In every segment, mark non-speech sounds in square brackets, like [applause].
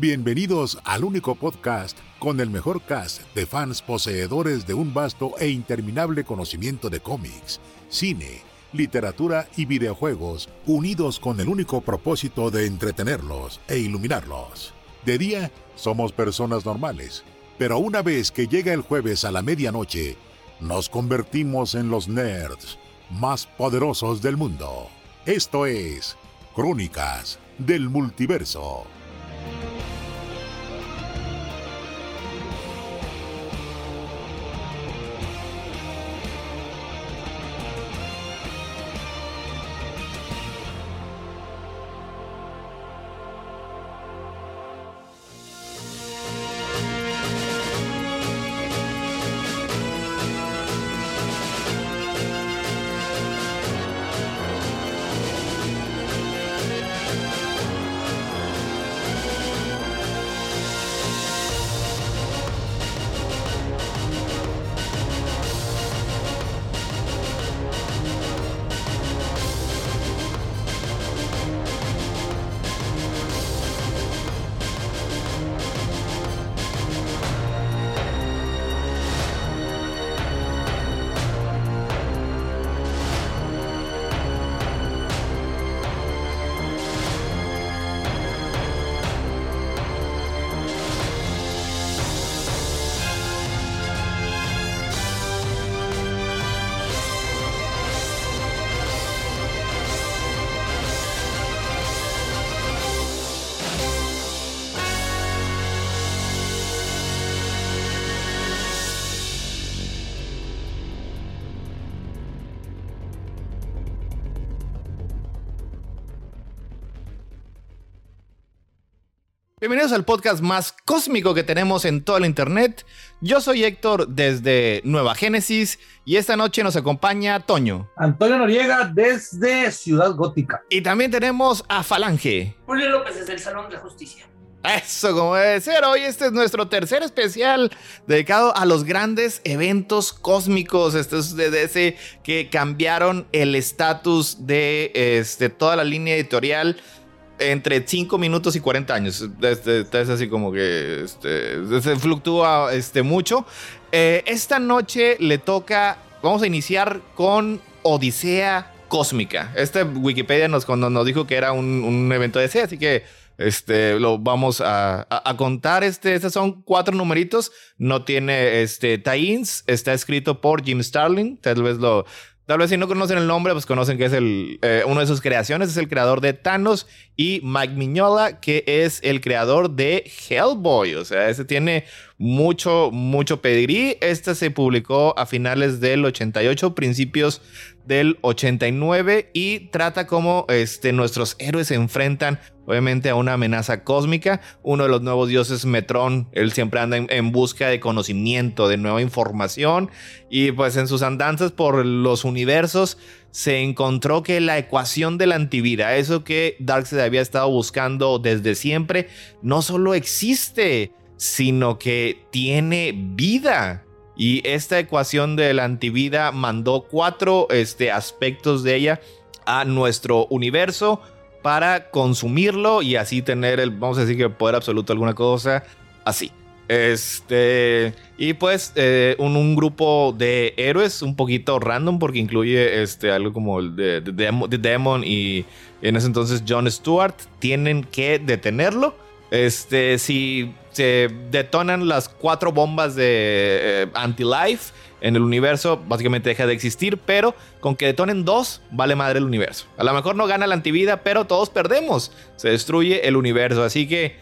Bienvenidos al único podcast con el mejor cast de fans poseedores de un vasto e interminable conocimiento de cómics, cine, literatura y videojuegos, unidos con el único propósito de entretenerlos e iluminarlos. De día, somos personas normales, pero una vez que llega el jueves a la medianoche, nos convertimos en los nerds más poderosos del mundo. Esto es Crónicas del Multiverso. Bienvenidos al podcast más cósmico que tenemos en todo el internet. Yo soy Héctor desde Nueva Génesis y esta noche nos acompaña Toño. Antonio Noriega desde Ciudad Gótica. Y también tenemos a Falange. Julio López desde el Salón de Justicia. Eso, como debe ser. Hoy este es nuestro tercer especial dedicado a los grandes eventos cósmicos. Estos de DC que cambiaron el estatus de este, toda la línea editorial entre 5 minutos y 40 años. Este, es así como que este, se fluctúa este, mucho. Eh, esta noche le toca, vamos a iniciar con Odisea Cósmica. Este Wikipedia nos, dijo que era un, evento de DC, así que este, lo vamos a, contar. Este, estos son cuatro numeritos. No tiene este. Está escrito por Jim Starling. Tal vez lo, Tal vez si no conocen el nombre, pues conocen que es el, eh, uno de sus creaciones, es el creador de Thanos y Mike que es el creador de Hellboy. O sea, ese tiene mucho, mucho pedigrí. Este se publicó a finales del 88, principios del 89 y trata cómo este, nuestros héroes se enfrentan obviamente a una amenaza cósmica. Uno de los nuevos dioses, Metrón, él siempre anda en, busca de conocimiento, de nueva información y pues en sus andanzas por los universos se encontró que la ecuación de la antivida, eso que Darkseid había estado buscando desde siempre, no solo existe, sino que tiene vida. Y esta ecuación de la antivida mandó cuatro este, aspectos de ella a nuestro universo para consumirlo y así tener el, vamos a decir que poder absoluto alguna cosa así. Este, y pues eh, un, grupo de héroes un poquito random porque incluye este, algo como el de, de, Demon y en ese entonces John Stewart tienen que detenerlo. Este, si se detonan las cuatro bombas de eh, anti-life en el universo, básicamente deja de existir, pero con que detonen dos, vale madre el universo. A lo mejor no gana la antivida, pero todos perdemos. Se destruye el universo, así que,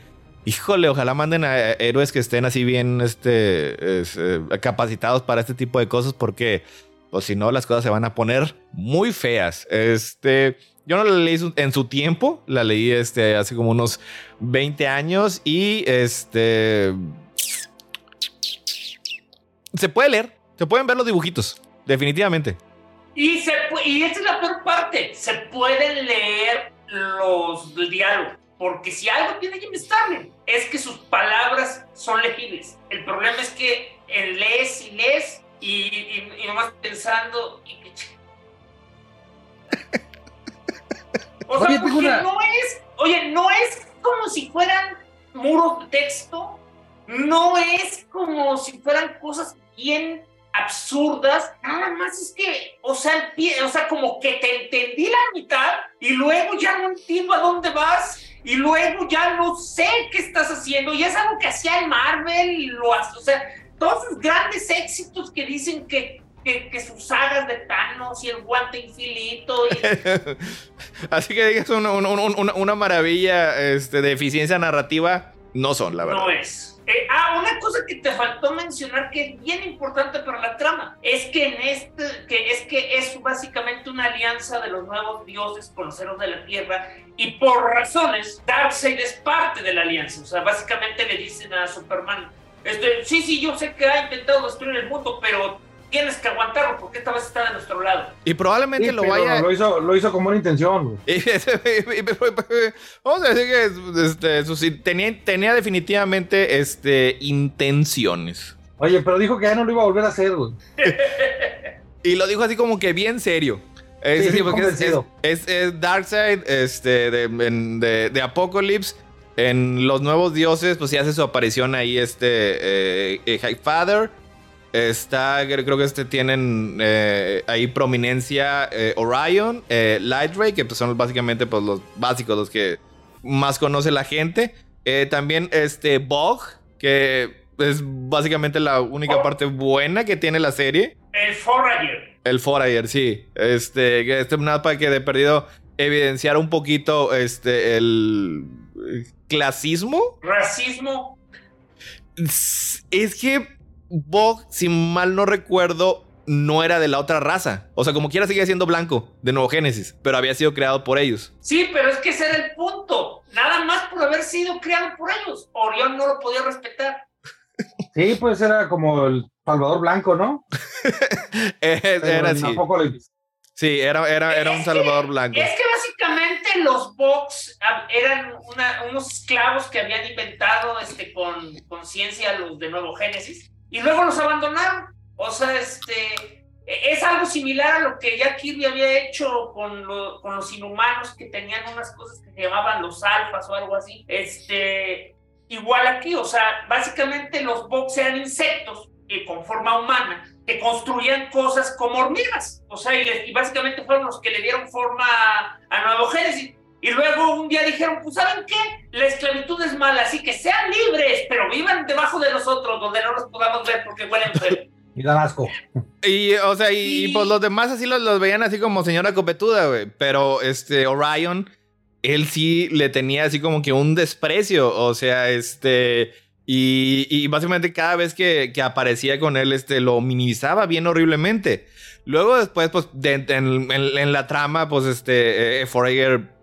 híjole, ojalá manden a héroes que estén así bien este, eh, capacitados para este tipo de cosas, porque, pues si no, las cosas se van a poner muy feas. Este, yo no la leí en su tiempo, la leí este, hace como unos 20 años y este... Se puede leer, se pueden ver los dibujitos, definitivamente. Y, se, y esta es la peor parte, se pueden leer los diálogos. Porque si algo tiene Jim Starlin es que sus palabras son legibles. El problema es que lees y lees y, y, y nomás pensando, y, O sea, oye, porque no es, oye, no es como si fueran muros de texto, no es como si fueran cosas bien absurdas, nada más es que, o sea, o sea, como que te entendí la mitad y luego ya no entiendo a dónde vas y luego ya no sé qué estás haciendo y es algo que hacía el Marvel, lo hace, o sea, todos sus grandes éxitos que dicen que que, sus sagas de Thanos y el guante infinito. [laughs] Así que digas una, una, maravilla este, de eficiencia narrativa, no son, la verdad. No es. Eh, ah, una cosa que te faltó mencionar que es bien importante para la trama es que en este, que es que es básicamente una alianza de los nuevos dioses con los héroes de la tierra y por razones Darkseid es parte de la alianza. O sea, básicamente le dicen a Superman, este, sí, sí, yo sé que ha intentado destruir el mundo, pero tienes que aguantarlo porque esta vez está de nuestro lado. Y probablemente lo vaya. Lo hizo, lo hizo con buena intención. [laughs] Vamos a decir que este, tenía, tenía definitivamente este, intenciones. Oye, pero dijo que ya no lo iba a volver a hacer, güey. [laughs] y lo dijo así como que bien serio. Es, sí, es, es, Darkseid este, de, de, de, Apocalypse. En Los Nuevos Dioses, pues sí hace su aparición ahí este eh, eh Father. Está, creo que este tienen eh, ahí prominencia eh, Orion, eh, Lightray, que pues, son básicamente pues, los básicos, los que más conoce la gente. también este Bog, que es básicamente la única parte buena que tiene la serie. El Forager. El Forager, sí. Este, este para que de perdido evidenciar un poquito este el clasismo. Racismo. Es que Bog, si mal no recuerdo, no era de la otra raza. O sea, como quiera seguía siendo blanco de Nuevo Génesis, pero había sido creado por ellos. Sí, pero es que ese era el punto. Nada más por haber sido creado por ellos. Orión no lo podía respetar. [laughs] Sí, pues era como el Salvador Blanco, ¿no? [laughs] era así. Sí, era, era, era un Salvador Blanco. Es que básicamente los Vox ah, eran unos esclavos que habían inventado este, con conciencia los de Nuevo Génesis y luego los abandonaron. O sea, este, e, es algo similar a lo que ya Kirby había hecho con, con los inhumanos que tenían unas cosas que se llamaban los alfas o algo así. Este, igual aquí, o sea, básicamente los box eran insectos que con forma humana que construían cosas como hormigas. O sea, y, básicamente fueron los que le dieron forma a Nuevo Génesis. Y luego un día dijeron, pues ¿saben qué? La esclavitud es mala, así que sean libres, pero vivan debajo de nosotros, donde no los podamos ver porque huelen feo. [laughs] y dan asco. Y, o sea, y, pues los demás así los, los veían así como señora copetuda, güey. Pero este, Orion, él sí le tenía así como que un desprecio. O sea, este... Y, y básicamente cada vez que, que, aparecía con él, este, lo minimizaba bien horriblemente. Luego después, pues, en, la trama, pues, este, eh,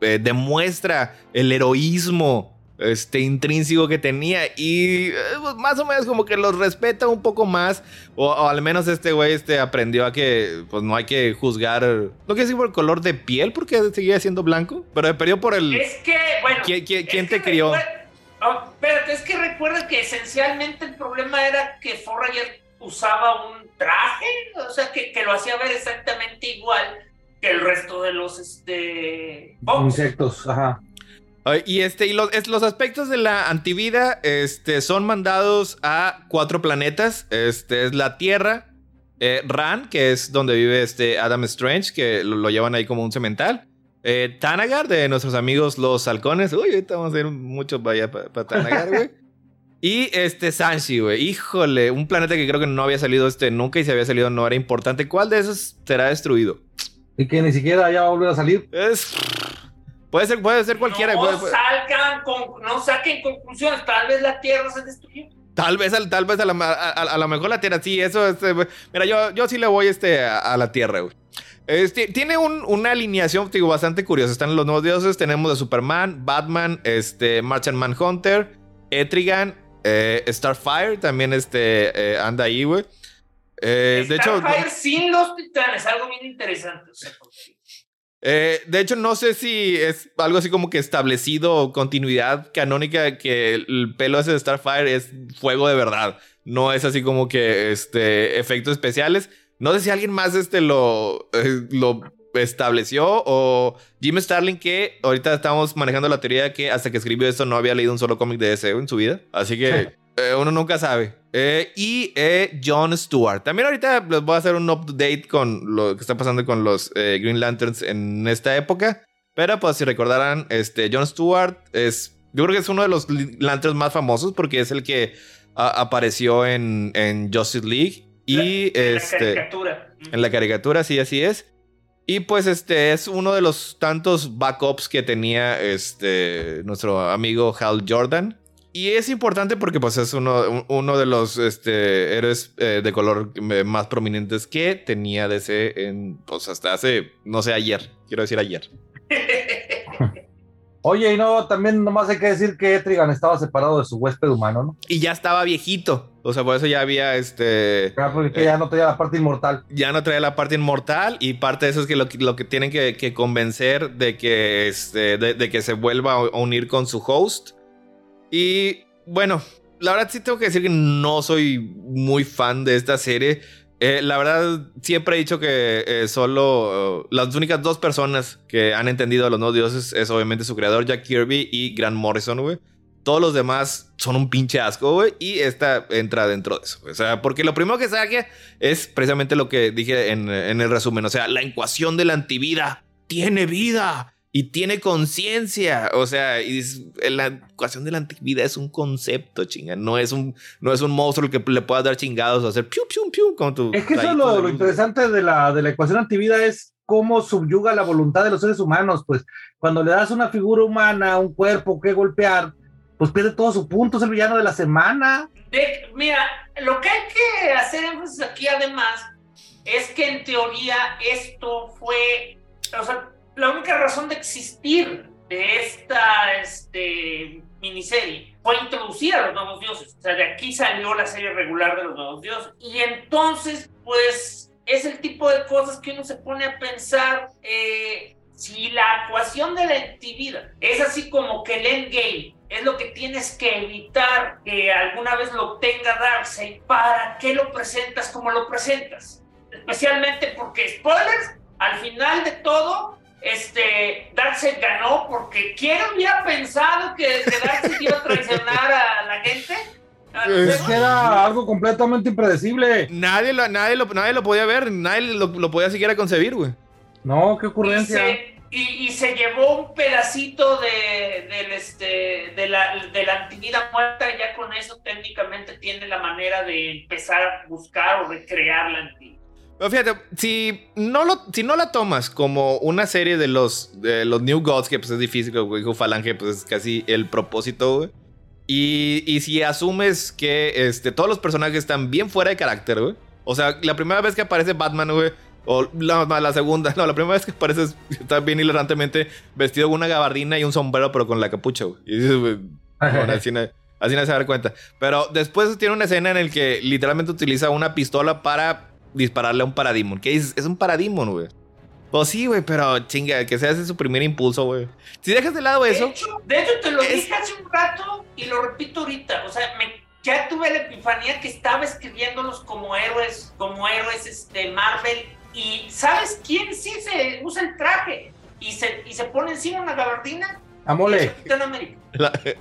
eh, demuestra el heroísmo este, intrínseco que tenía y eh, pues, más o menos como que los respeta un poco más o, al menos este güey este, aprendió a que pues no hay que juzgar, no quiero decir por el color de piel porque seguía siendo blanco, pero perdió por el... Es que, bueno... ¿Quién, te crió? Oh, espérate, es que recuerda que esencialmente el problema era que Forager usaba un traje, o sea, que, que, lo hacía ver exactamente igual que el resto de los este, insectos, ajá. Y este, y los, los aspectos de la antivida este, son mandados a cuatro planetas. Este es la Tierra, eh, Ran, que es donde vive este Adam Strange, que lo, llevan ahí como un cemental. Eh, Tanagar, de nuestros amigos los halcones. Uy, ahorita vamos a ir mucho para allá, para Tanagar, güey. [laughs] Y este Sanshi, güey. Híjole, un planeta que creo que no había salido este nunca y si había salido no era importante. ¿Cuál de esos será destruido? Y que ni siquiera ya va a volver a salir. Es... Puede ser, puede ser cualquiera. No salgan, no saquen conclusiones. Tal vez la Tierra se destruyó. Tal vez, tal vez a, lo mejor la Tierra, sí, eso, este, mira, yo, yo sí le voy este, a, la Tierra, güey. Este, tiene una alineación digo, bastante curiosa. Están los nuevos dioses. Tenemos a Superman, Batman, este, Martian Manhunter, Etrigan, eh, Starfire también este, eh, anda ahí, güey. Eh, de hecho, sin los titanes, algo bien interesante. de hecho, no sé si es algo así como que establecido continuidad canónica que el pelo ese de Starfire es fuego de verdad. No es así como que este, efectos especiales. No sé si alguien más este, lo, lo estableció o Jim Starlin que ahorita estamos manejando la teoría de que hasta que escribió esto no había leído un solo cómic de DC en su vida. Así que eh, uno nunca sabe. Eh, y eh, John Stewart. También ahorita les voy a hacer un update con lo que está pasando con los Green Lanterns en esta época. Pero pues si recordarán, este, John Stewart es, yo creo que es uno de los Lanterns más famosos porque es el que apareció en, en Justice League. Y en este, la caricatura. En la caricatura, sí, así es. Y pues este es uno de los tantos backups que tenía este nuestro amigo Hal Jordan. Y es importante porque pues es uno, uno de los este, héroes eh, de color más prominentes que tenía DC en, pues hasta hace, no sé, ayer. Quiero decir ayer. [laughs] Oye, y no, también nomás hay que decir que Etrigan estaba separado de su huésped humano, ¿no? Y ya estaba viejito. O sea, por eso ya había este. Ya, porque ya no traía la parte inmortal. Ya no traía la parte inmortal. Y parte de eso es que lo, lo que tienen que, convencer de que, este, de, que se vuelva a unir con su host. Y bueno, la verdad sí tengo que decir que no soy muy fan de esta serie. Eh, la verdad, siempre he dicho que eh, solo las únicas dos personas que han entendido a los nuevos dioses es obviamente su creador, Jack Kirby, y Grant Morrison, güey. Todos los demás son un pinche asco, güey. Y esta entra dentro de eso. O sea, porque lo primero que saque es precisamente lo que dije en, en el resumen. O sea, la ecuación de la antivida tiene vida y tiene conciencia. O sea, y la ecuación de la antigüedad es un concepto, chinga. No es un, no es un monstruo que le puedas dar chingados o hacer piu, piu, piu. Como tu es que eso es lo, interesante de la, de la ecuación antivida es cómo subyuga la voluntad de los seres humanos. Pues cuando le das una figura humana, un cuerpo que golpear, pues pierde todo su punto, es el villano de la semana. mira, lo que hay que hacer énfasis aquí además es que en teoría esto fue, o sea, la única razón de existir de esta este, miniserie fue introducir a los nuevos dioses. O sea, de aquí salió la serie regular de los nuevos dioses. Y entonces, pues, es el tipo de cosas que uno se pone a pensar. Eh, si la ecuación de la actividad es así como que el endgame es lo que tienes que evitar que alguna vez lo tenga Darkseid, ¿para qué lo presentas como lo presentas? Especialmente porque, spoilers, al final de todo, este, Darkseid ganó porque ¿quién hubiera pensado que, que Darkseid iba a traicionar a la gente? Es que era algo completamente impredecible. Nadie lo, nadie lo, nadie lo podía ver, nadie lo, lo podía siquiera concebir, güey. No, qué ocurrencia. Y se, llevó un pedacito de, del este, de, la, de la antigüedad muerta, ya con eso técnicamente tiene la manera de empezar a buscar o recrear la antigüedad. Pero fíjate, si no, lo, si no la tomas como una serie de los, de los New Gods, que pues es difícil, como dijo Falange, pues es casi el propósito. Y, y, si asumes que este, todos los personajes están bien fuera de carácter. O sea, la primera vez que aparece Batman, güey. O la, la, segunda, [laughs] no, la primera vez que aparece está bien hilarantemente vestido con una gabardina y un sombrero, pero con la capucha, güey. Y dices, güey, [laughs] así, no, así no se da cuenta. Pero después tiene una escena en la que literalmente utiliza una pistola para dispararle a un Parademon. ¿Qué dices? Es un Parademon, güey. Pues sí, güey, pero chinga, que sea ese su primer impulso, güey. Si dejas de lado eso. de hecho, te lo dije hace un rato y lo repito ahorita. O sea, me, ya tuve la epifanía que estaba escribiéndolos como héroes, como héroes este, Marvel. Y ¿sabes quién sí se usa el traje? Y se, y se pone encima una gabardina. Amole. La, [laughs]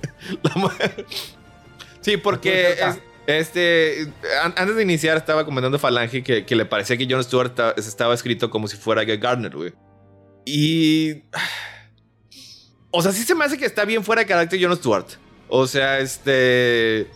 sí, porque. Este, antes de iniciar estaba comentando Falange que, que le parecía que John Stewart estaba, escrito como si fuera Guy Gardner, güey. Y... [sighs] O sea, sí se me hace que está bien fuera de carácter John Stewart. O sea, este...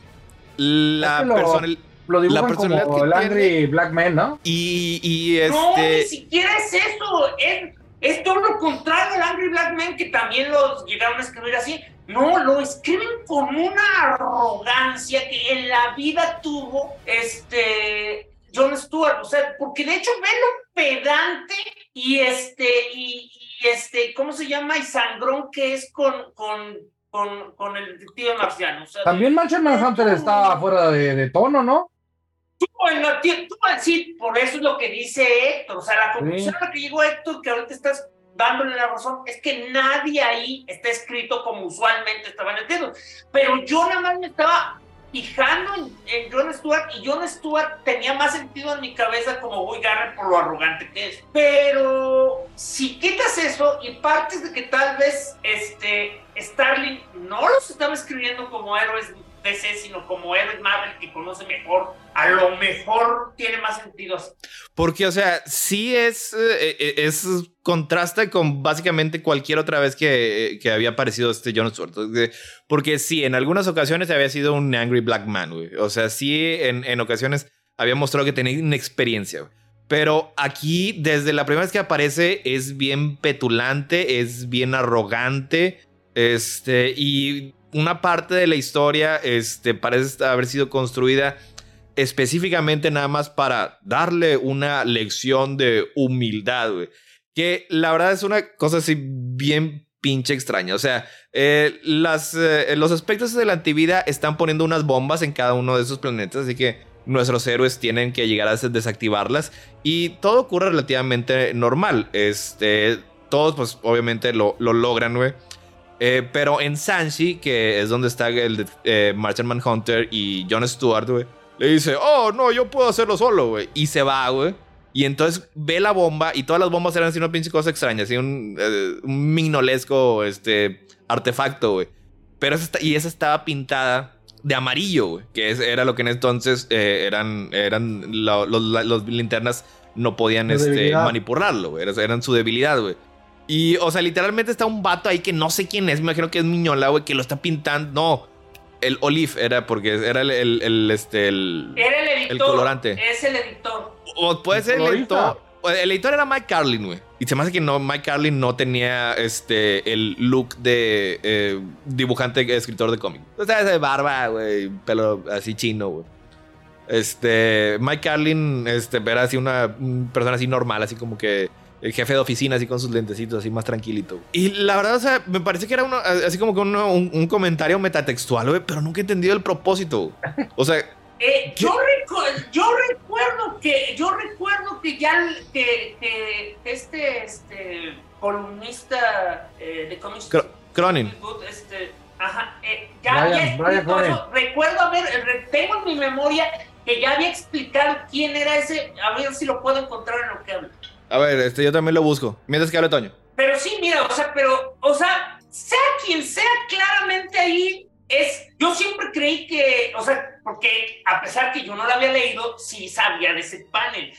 La persona... Lo dibujan como el Angry Black Man, ¿no? Y, y este... No, ni siquiera es eso. Es, es todo lo contrario del Angry Black Man, que también los llegaron a escribir así. No, lo escriben con una arrogancia que en la vida tuvo este John Stewart, o sea, porque de hecho ve lo pedante y este, y, este, ¿cómo se llama? Y sangrón que es con, con, con, con el tío marciano. También Martian Manhunter está fuera de, tono, ¿no? Tú, en la, tú, sí, por eso es lo que dice Héctor, o sea, la conclusión a la que llegó Héctor, que ahorita estás dándole la razón, es que nadie ahí está escrito como usualmente estaban escritos. Pero yo nada más me estaba fijando en, en Jon Stewart y Jon Stewart tenía más sentido en mi cabeza como Guy Garrett por lo arrogante que es. Pero si quitas eso y partes de que tal vez este Starling no los estaba escribiendo como héroes DC, sino como héroes Marvel que conoce mejor, a lo mejor tiene más sentido así. Porque, o sea, sí es, eh, eh, es contrasta con básicamente cualquier otra vez que, que había aparecido este Jon Stewart. Porque sí, en algunas ocasiones había sido un Angry Black Man, güey. O sea, sí, en, en ocasiones había mostrado que tenía una experiencia, güey. Pero aquí, desde la primera vez que aparece, es bien petulante, es bien arrogante. Este, y una parte de la historia este, parece haber sido construida específicamente nada más para darle una lección de humildad, güey. Que la verdad es una cosa así bien pinche extraña. O sea, eh, las, eh, los aspectos de la antivida están poniendo unas bombas en cada uno de esos planetas, así que nuestros héroes tienen que llegar a desactivarlas y todo ocurre relativamente normal. Este, todos pues obviamente lo, lo logran, güey. Eh, pero en Sanshi, que es donde está el eh, Martian Manhunter y Jon Stewart, güey, le dice, oh, no, yo puedo hacerlo solo, güey. Y se va, güey. Y entonces ve la bomba y todas las bombas eran así una pinche cosa extraña, así un, eh, un mignolesco este, artefacto, güey. Pero esa, y esa estaba pintada de amarillo, güey, que era lo que en entonces eran, eran los, linternas no podían este, manipularlo, güey. Eran su debilidad, güey. Y, o sea, literalmente está un vato ahí que no sé quién es. Me imagino que es Miñola, güey, que lo está pintando. No, el Olive era porque era el, el, este, el, era el editor. El colorante. Es el editor. O puede ser el editor. El editor era Mike Carlin, güey. Y se me hace que no, Mike Carlin no tenía este, el look de eh, dibujante, escritor de cómic. O sea, de barba, güey, pelo así chino, güey. Este, Mike Carlin, este, era así una persona así normal, así como que el jefe de oficina así con sus lentecitos así más tranquilito. Y la verdad, o sea, me parece que era uno, así como que un, comentario metatextual, güey, pero nunca he entendido el propósito. O sea... [laughs] Eh, yo, yo, recuerdo que yo recuerdo que ya que, este este columnista eh, de cómics Cronin este, ajá, eh, ya había recuerdo haber tengo en mi memoria que ya había explicado quién era ese a ver si lo puedo encontrar en lo que hablo a ver, este, yo también lo busco. Mientras que hable Toño. Pero sí, mira, o sea, pero, o sea, sea quien sea, claramente ahí es. Yo siempre creí que, o sea, porque a pesar que yo no lo había leído, sí sabía de ese panel.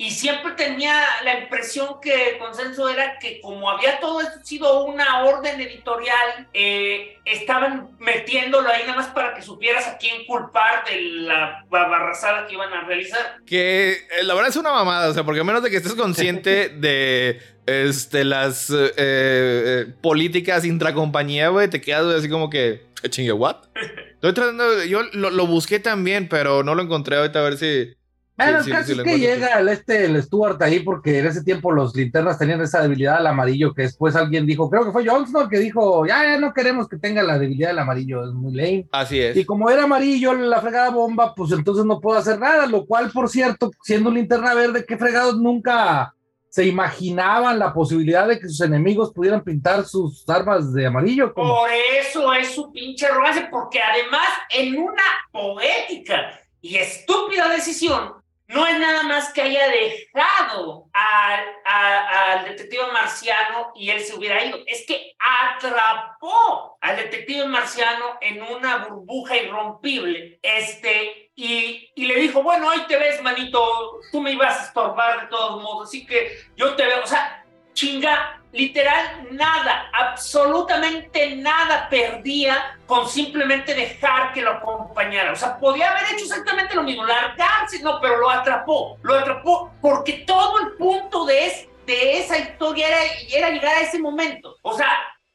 Y siempre tenía la impresión que el consenso era que como había todo esto sido una orden editorial, eh, estaban metiéndolo ahí nada más para que supieras a quién culpar de la barrazada que iban a realizar. Que eh, la verdad es una mamada, o sea, porque a menos de que estés consciente [laughs] de este, las eh, políticas intracompañía, güey, te quedas así como que, chingue, ¿what? [laughs] Estoy tratando, yo lo, lo busqué también, pero no lo encontré ahorita a ver si... Bueno, el caso es que llega el, este, el Stuart ahí porque en ese tiempo los linternas tenían esa debilidad al amarillo que después alguien dijo, creo que fue Johnson que dijo, ya, ya no queremos que tenga la debilidad del amarillo, es muy lame. Así es. Y como era amarillo la fregada bomba, pues entonces no puedo hacer nada, lo cual, por cierto, siendo linterna verde, qué fregados nunca se imaginaban la posibilidad de que sus enemigos pudieran pintar sus armas de amarillo. Por eso es su pinche arrogancia, porque además en una poética y estúpida decisión, no es nada más que haya dejado al, detective marciano y él se hubiera ido, es que atrapó al detective marciano en una burbuja irrompible, este, y, y le dijo, bueno, ahí te ves, manito, tú me ibas a estorbar de todos modos, así que yo te veo, o sea, chinga, literal nada, absolutamente nada perdía con simplemente dejar que lo acompañara. O sea, podía haber hecho exactamente lo mismo, largarse, no, pero lo atrapó, lo atrapó porque todo el punto de, de esa historia era, llegar a ese momento. O sea,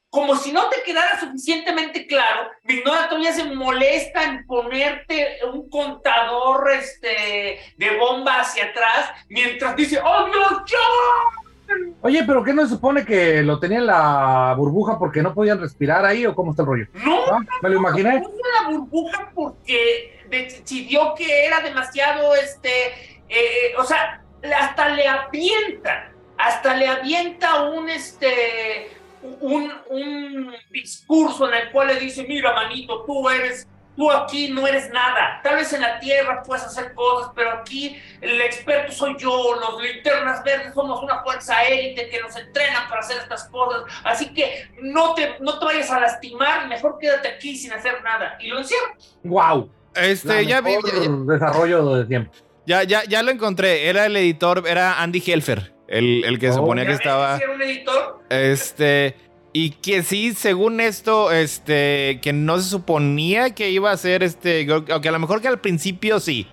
como si no te quedara suficientemente claro, Vignora todavía se molesta en ponerte un contador este, de bomba hacia atrás mientras dice, ¡Oh, Dios, yo! Oye, pero ¿qué no se supone que lo tenía en la burbuja porque no podían respirar ahí o cómo está el rollo? No, ¿Ah? me lo imaginé. No, la burbuja porque decidió que era demasiado, este, eh, o sea, hasta le avienta, hasta le avienta un, este, un, un discurso en el cual le dice, mira, manito, tú eres tú aquí no eres nada. Tal vez en la tierra puedes hacer cosas, pero aquí el experto soy yo. Los linternas verdes somos una fuerza élite que nos entrenan para hacer estas cosas. Así que no te, no te vayas a lastimar, mejor quédate aquí sin hacer nada. Y lo encierro. ¡Wow! Este, ya vi. Desarrollo de tiempo. Ya, ya, ya lo encontré. Era el editor, era Andy Helfer, el, el que Oh. suponía que ¿Ya estaba. era un editor? Este. Y que sí, según esto, este, que no se suponía que iba a ser este, aunque a lo mejor que al principio sí,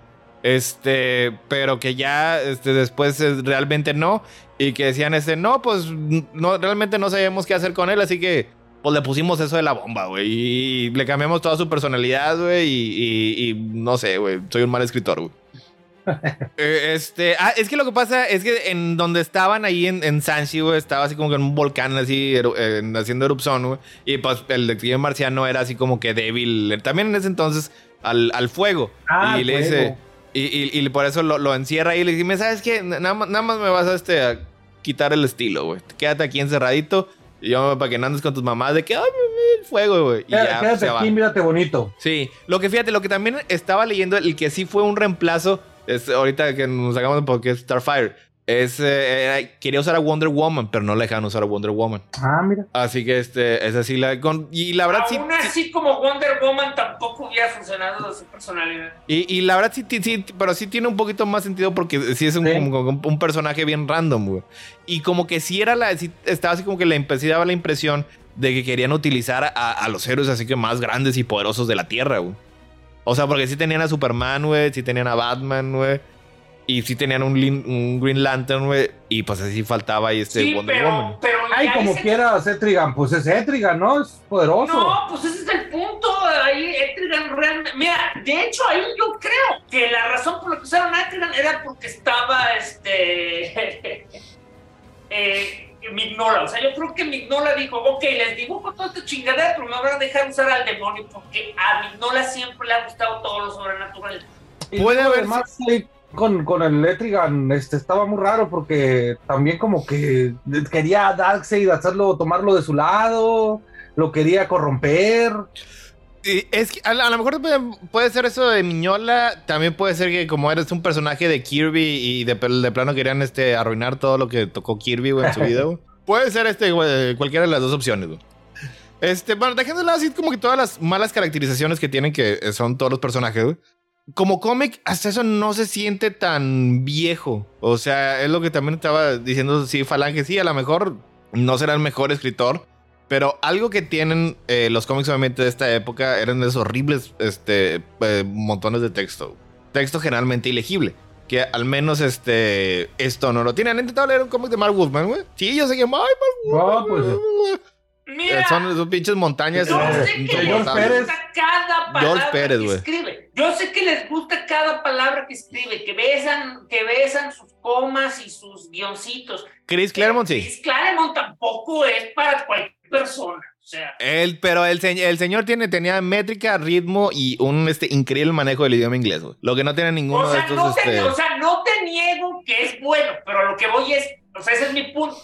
este, pero que ya, este, después eh, realmente no, y que decían, este, no, pues, no, realmente no sabíamos qué hacer con él, así que, pues le pusimos eso de la bomba, güey, y le cambiamos toda su personalidad, güey, y, y- y no sé, güey, soy un mal escritor, güey. Eh, este, ah, es que lo que pasa es que en donde estaban ahí en, en Sanchi, güey, estaba así como que en un volcán así eru- eh, haciendo erupción, güey. Y pues el detective marciano era así como que débil, también en ese entonces, al, al fuego. Ah, y le dice, y, y- y por eso lo, lo encierra ahí y le dice, ¿sabes qué? Nada, más- nada más me vas a, este, a quitar el estilo, güey. Quédate aquí encerradito. Y yo, para que no andes con tus mamás de que, ay, el fuego, güey. Quédate, ya se va. aquí, mírate bonito. Sí, lo que fíjate, lo que también estaba leyendo, el que sí fue un reemplazo, es ahorita que nos sacamos de porque es Starfire, es, eh, quería usar a Wonder Woman, pero no le dejaban usar a Wonder Woman. Ah, mira. Así que este, es así la... con- y la verdad sí... Aún sí- así, como Wonder Woman tampoco hubiera funcionado de su personalidad. y, y la verdad sí, sí, pero sí tiene un poquito más sentido porque sí es un, Sí. como- como un personaje bien random, güey. Y como que sí era la... sí estaba así como que le sí daba la impresión de que querían utilizar a, a los héroes así que más grandes y poderosos de la Tierra, güey. O sea, porque sí tenían a Superman, güey, sí tenían a Batman, güey. Y sí tenían un, Lin- un Green Lantern, güey. Y pues así faltaba ahí este sí, Wonder pero, Woman. pero Ay, como ese- quiera Etrigan, pues es Etrigan, ¿no? Es poderoso. No, pues ese es el punto. Ahí Etrigan realmente. Mira, de hecho, ahí yo creo que la razón por la que usaron a Etrigan era porque estaba este. [laughs] eh, Mignola. O sea, yo creo que Mignola dijo: Ok, les dibujo toda esta chingadera, pero me van a dejar usar al demonio porque a Mignola siempre le ha gustado todo lo sobrenatural. Puede haber además ahí con, con el Etrigan este, estaba muy raro porque también como que quería a Darkseid hacerlo, tomarlo de su lado, lo quería corromper. Es que a, lo mejor puede, puede ser eso de Miñola. También puede ser que como eres un personaje de Kirby y de, de plano querían este, arruinar todo lo que tocó Kirby güey, en su vida. güey. [laughs] puede ser este, güey, cualquiera de las dos opciones. güey. Este, bueno, dejando de lado así como que todas las malas caracterizaciones que tienen que son todos los personajes. güey. Como cómic, hasta eso no se siente tan viejo. O sea, es lo que también estaba diciendo, sí, Falange, sí, a lo mejor no será el mejor escritor, pero algo que tienen eh, los cómics obviamente de esta época eran esos horribles este, eh, montones de texto. Texto generalmente ilegible. Que al menos este, esto no lo tienen. ¿Han intentado leer un cómic de Mark Wolfman, güey? Sí, yo sé que... Ay, Mark No, Wolfman, pues. Mira, Eh, Son esos pinches montañas. Yo sé que les. Pérez. gusta cada palabra George Pérez, que escribe. Yo sé que les gusta cada palabra que escribe, que besan, que besan sus comas y sus guioncitos. Chris Claremont, sí. Chris Claremont tampoco es para cualquier persona. O sea, Él, pero el, se- el señor tiene, tenía métrica, ritmo y un este, increíble manejo del idioma inglés, güey. Lo que no tiene ninguno o de estos. no te, este... o sea, no te niego que es bueno, pero lo que voy es, o sea, ese es mi punto.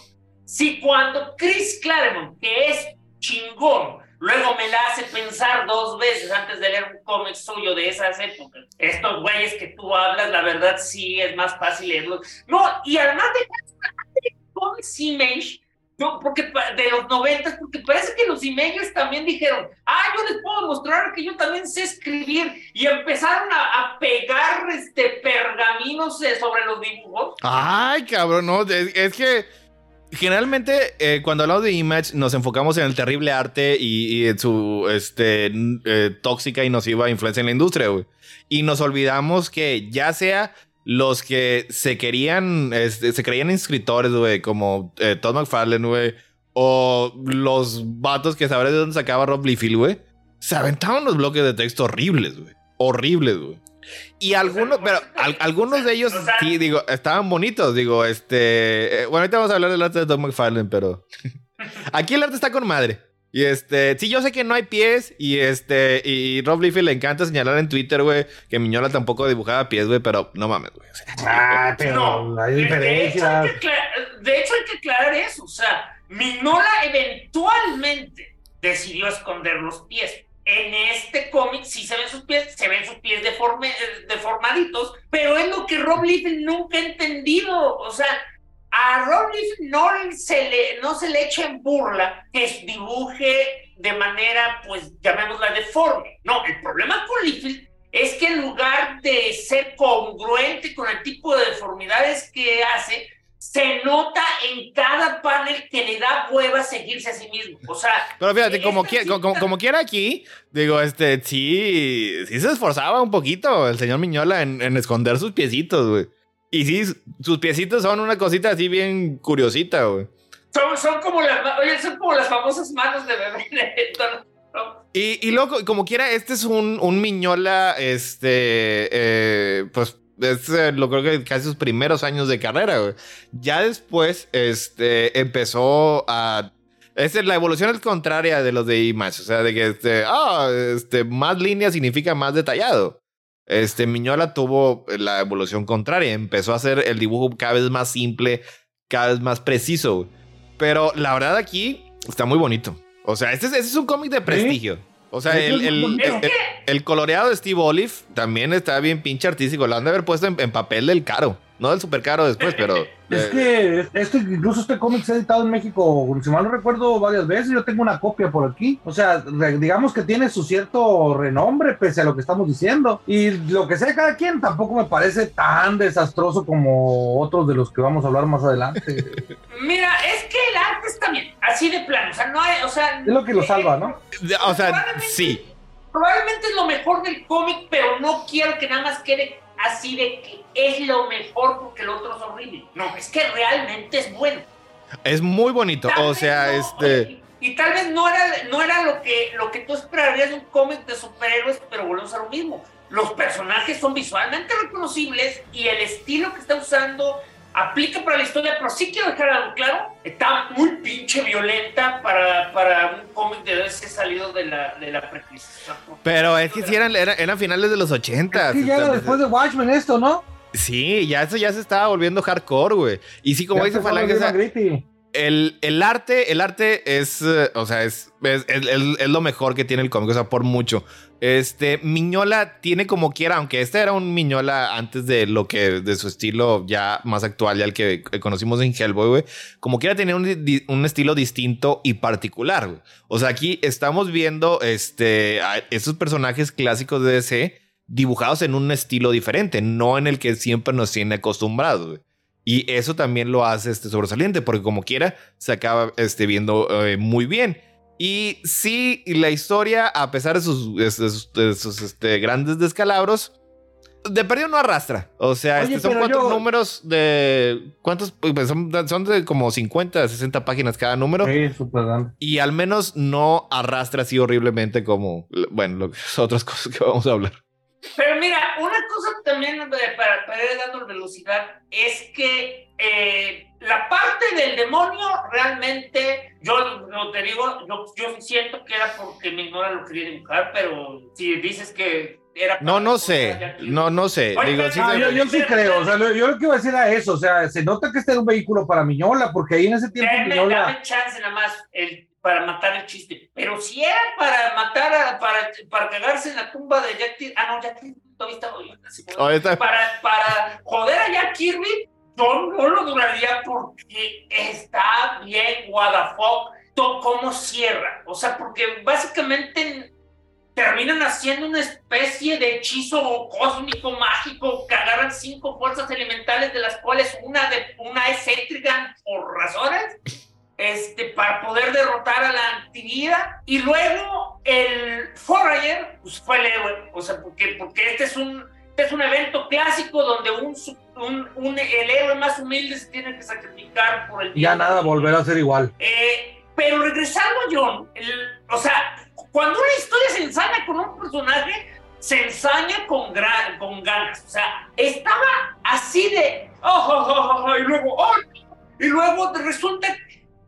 Si cuando Chris Claremont, que es chingón, luego me la hace pensar dos veces antes de leer un cómic suyo de esas épocas. Estos güeyes que tú hablas, la verdad sí es más fácil leerlos. No, y además de cómics Image, no, porque de los noventas, porque parece que los Imagers también dijeron, ah, yo les puedo mostrar que yo también sé escribir, y empezaron a, pegar este, pergaminos eh, sobre los dibujos. Ay, cabrón, no. Es, que generalmente eh, cuando hablamos de Image nos enfocamos en el terrible arte y, y en su este, eh, tóxica y nociva influencia en la industria, güey. Y nos olvidamos que ya sea los que se querían, este, se creían escritores, güey, como eh, Todd McFarlane, güey, o los vatos que sabrás de dónde sacaba Rob Liefeld, güey, se aventaban unos bloques de texto horribles, güey. Horribles, güey. Y algunos, pero al- algunos de ellos, sí, digo, estaban bonitos, digo, este... eh, bueno, ahorita vamos a hablar del arte de Tom McFarlane, pero... [laughs] Aquí el arte está con madre. Y este, sí, yo sé que no hay pies y este, y Rob Liefeld le encanta señalar en Twitter, güey, que Miñola tampoco dibujaba pies, güey, pero no mames, güey. o sea, Ah, [laughs] pero No, hay de- De hecho, diferencias. hay que aclarar, de hecho, hay que aclarar eso. O sea, Mignola eventualmente decidió esconder los pies. en este cómic sí se ven sus pies, se ven sus pies deforme, deformaditos, pero es lo que Rob Liefeld nunca ha entendido. O sea, a Liefeld no se le, no se le echa en burla que dibuje de manera, pues, llamémosla deforme. No, el problema con Liefeld es que en lugar de ser congruente con el tipo de deformidades que hace, se nota en cada panel que le da hueva seguirse a sí mismo. O sea. Pero fíjate, como, como, quiera aquí, digo, este, sí, sí se esforzaba un poquito el señor Miñola en, esconder sus piecitos, güey. Y sí, sus piecitos son una cosita así bien curiosita, güey. Son, son, como las, son como las famosas manos de bebé. [laughs] Y, y luego, como quiera, este es un, un Miñola, este, eh, pues es eh, lo creo que casi sus primeros años de carrera, Ya después, este, empezó a... Es la evolución es contraria de los de Image, o sea, de que este, ah, este, más línea significa más detallado. Este, Miñola tuvo la evolución contraria, empezó a hacer el dibujo cada vez más simple, cada vez más preciso. Pero la verdad aquí está muy bonito. O sea, este, es un cómic de prestigio. O sea, el, el, coloreado de Steve Olive también está bien pinche artístico. Lo han de haber puesto en, papel del caro. No del super caro después, pero. [laughs] Es que este, incluso este cómic se ha editado en México, si mal no recuerdo, varias veces. Yo tengo una copia por aquí. O sea, digamos que tiene su cierto renombre, pese a lo que estamos diciendo. Y lo que sea cada quien tampoco me parece tan desastroso como otros de los que vamos a hablar más adelante. [laughs] Mira, es que el arte está bien, así de plano. O sea, no hay, o sea. Es lo que lo salva, ¿no? O sea, sí. Probablemente es lo mejor del cómic, pero no quiero que nada más quede así de que es lo mejor porque el otro es horrible. No, es que realmente es bueno. Es muy bonito, o sea, este... Y, tal vez no era, no era lo, que, lo que tú esperarías de un cómic de superhéroes, pero volvemos a lo mismo. Los personajes son visualmente reconocibles y el estilo que está usando aplica para la historia, pero sí quiero dejar algo claro, está muy pinche violenta para, para un cómic de ese salido de la, de la Pero es que si eran, eran, finales de los 80. Es ya era después de Watchmen esto, ¿no? Sí, ya eso ya se estaba volviendo hardcore, güey. Y sí, como dice Falange, el, arte, el arte es, eh, o sea, es, es, lo mejor que tiene el cómic, o sea, por mucho. Este, Miñola tiene como quiera, aunque este era un Miñola antes de lo que, de su estilo ya más actual, ya el que conocimos en Hellboy, güey, como quiera tenía un, un, estilo distinto y particular. O sea, aquí estamos viendo, este, esos personajes clásicos de DC dibujados en un estilo diferente, no en el que siempre nos tiene acostumbrados, güey. Y eso también lo hace este sobresaliente, porque como quiera, se acaba este, viendo eh, muy bien. Y sí, la historia, a pesar de sus, sus, este, grandes descalabros, de perdido no arrastra. O sea, este, son cuatro números de. ¿Cuántos? Pues son, son, de como 50, 60 páginas cada número. Sí. Y al menos no arrastra así horriblemente como. Bueno, [laughs] otras cosas que vamos a hablar. Pero mira, una cosa también para, para ir dando velocidad es que eh, la parte del demonio realmente, yo no te digo, yo, yo siento que era porque mi no lo quería dibujar, pero si dices que era... No, no sé, no, no sé. Digo, yo, sí creo, o sea, yo lo que iba a decir era eso, o sea, se nota que este era un vehículo para Miñola, porque ahí en ese tiempo Miñola... Dame chance nada más, el para matar el chiste. Pero si era para matar, a, para, para cagarse en la tumba de Jack Kirby. Ah, no, Jack Kirby todavía está. Para, para joder a Jack Kirby, yo no lo duraría porque está bien, what the fuck, cómo cierra. O sea, porque básicamente terminan haciendo una especie de hechizo cósmico mágico que agarran cinco fuerzas elementales de las cuales una de una es Etrigan por razones este, para poder derrotar a la antivida. Y luego el Forager pues, fue el héroe, o sea, porque, porque este es un, este es un evento clásico donde un, un, un, el héroe más humilde se tiene que sacrificar por el... Ya nada volverá a ser igual. Eh, pero regresando a John, o sea, cuando una historia se ensaña con un personaje, se ensaña con, con ganas. O sea, estaba así de, oh, oh, oh, y luego, oh, y luego resulta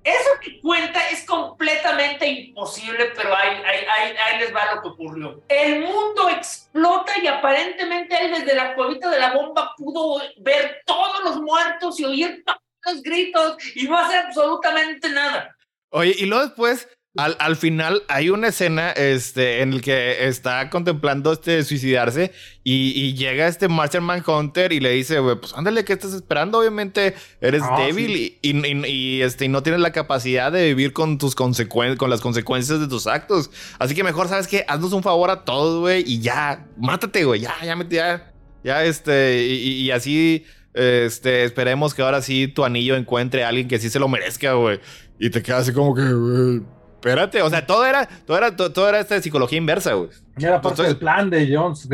eso que cuenta es completamente imposible, pero ahí, ahí, les va lo que ocurrió. El mundo explota y aparentemente él desde la cuevita de la bomba pudo ver todos los muertos y oír todos [laughs] los gritos y no hacer absolutamente nada. Oye, y luego después al, al, final hay una escena este, en el que está contemplando este suicidarse y, y llega este Martian Manhunter y le dice, güey, pues ándale, ¿qué estás esperando? Obviamente eres Ah, débil y, y- y, este, y no tienes la capacidad de vivir con, tus consecuencias, con las consecuencias de tus actos. Así que mejor, ¿sabes qué? Haznos un favor a todos, güey, y ya, mátate, güey, ya, ya, ya, ya, este, y así, este, esperemos que ahora sí tu anillo encuentre a alguien que sí se lo merezca, güey. Y te quedas así como que, güey, espérate, o sea, todo era, todo era, todo, todo era esta psicología inversa, güey. Era parte del plan de Jones.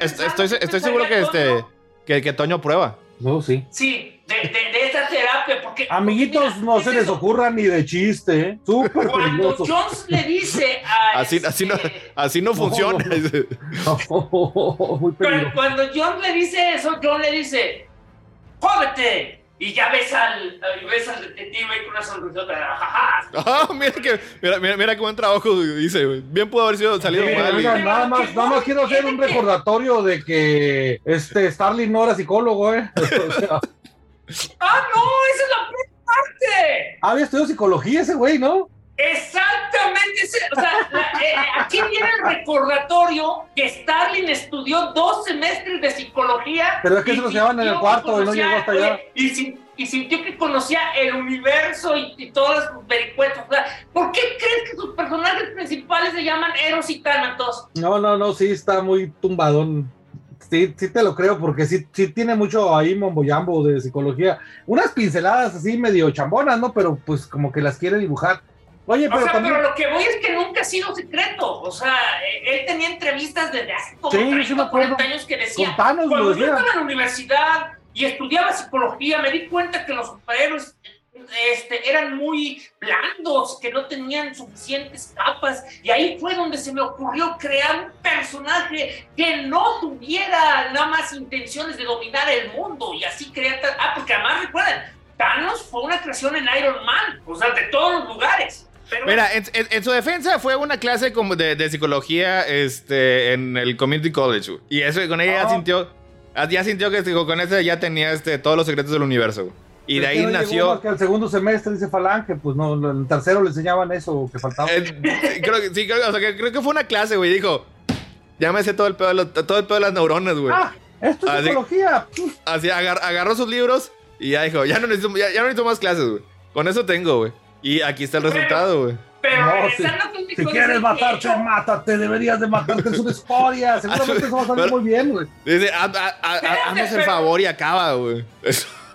Estoy- seguro que este, que, que Toño prueba. No, sí. Sí, de, de, de esa terapia, porque... Amiguitos, mira, no se les eso. ocurra ni de chiste, ¿eh? Súper Cuando peligroso. Jones le dice a... [laughs] Así, así no, este, así no [laughs] No, funciona. [laughs] no. Muy Pero cuando John le dice eso, John le dice, ¡jódete! Y ya ves al, ves al detective con una sonrisota. jajaja. Ah, [laughs] mira que, mira, mira, mira qué buen trabajo dice, güey. Bien pudo haber sido salido Sí, mal. y- oigan, nada más, nada más quiero hacer un recordatorio de que este Starling no era psicólogo, ¿eh? [laughs] O sea, ¡Ah, no! ¡Esa es la peor parte! había estudiado psicología ese güey, ¿no? Exactamente. o sea, la- eh, aquí viene el recordatorio que Starling estudió dos semestres de psicología. Pero es que y se los llevaban en el cuarto y no llegó hasta allá. Y, sin- y sintió que conocía el universo y, y todos los vericuetos. O sea, ¿por qué crees que sus personajes principales se llaman Eros y Thanatos? No, no, no, sí está muy tumbadón. Sí, sí te lo creo, porque sí, sí tiene mucho ahí momboyambo de psicología. Unas pinceladas así medio chambonas, ¿no? Pero pues como que las quiere dibujar. Oye, O pero sea, también... pero lo que voy es que nunca ha sido secreto. O sea, eh, él tenía entrevistas desde hace como Sí, yo sí 30 me o 40 acuerdo. años que decía, Con Thanos lo cuando yo estaba en la universidad y estudiaba psicología, me di cuenta que los superhéroes este, eran muy blandos, que no tenían suficientes capas. Y ahí fue donde se me ocurrió crear un personaje que no tuviera nada más intenciones de dominar el mundo. Y así crear... Ah, porque además recuerden, Thanos fue una creación en Iron Man, o sea, de todos los lugares. Pero Mira, en, en- en su defensa fue una clase como de, de psicología este, en el Community College. güey. Y eso con ella ya Ah. sintió, ya sintió que digo, con eso ya tenía este, todos los secretos del universo. güey. Y de ahí no nació... que al segundo semestre dice Falange, pues no, el tercero le enseñaban eso que faltaba. Eh, creo, que- sí, creo, o sea, que creo que fue una clase, güey. Dijo, ya me sé todo el pedo todo el pedo de las neuronas, güey. ah, esto es psicología. Así agar- agarró sus libros y ya dijo, ya no necesito, ya, ya no necesito más clases, güey. Con eso tengo, güey. Y aquí está el resultado, güey. Pero No, regresando Si quieres matarte, hecho, mátate, deberías de matarte, es una historia. [laughs] Seguramente eso va a salir Pero- muy bien, güey. Dice, "Haz- haz- haz- Espérate, haznos el favor y acaba, güey.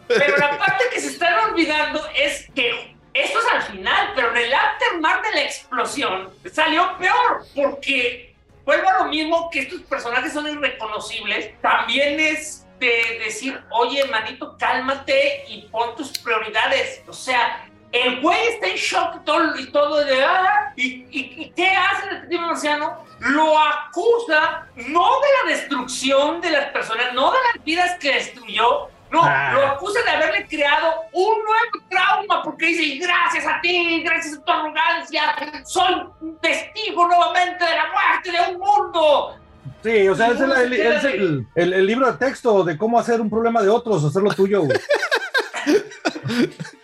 Pero la [laughs] parte que se están olvidando es que esto es al final, pero en el aftermath de la explosión salió peor, porque vuelvo a lo mismo que estos personajes son irreconocibles. También es de decir, oye, manito, cálmate y pon tus prioridades. O sea, el güey está en shock y todo, y todo de, ah, ¿y, y, y qué hace el detective marciano? Lo acusa no de la destrucción de las personas, no de las vidas que destruyó, no, Ah. lo acusa de haberle creado un nuevo trauma, porque dice, "Y gracias a ti, gracias a tu arrogancia, soy un testigo nuevamente de la muerte de un mundo. Sí, o sea, es, el, es el- el- el libro de texto de cómo hacer un problema de otros, hacerlo tuyo. [laughs]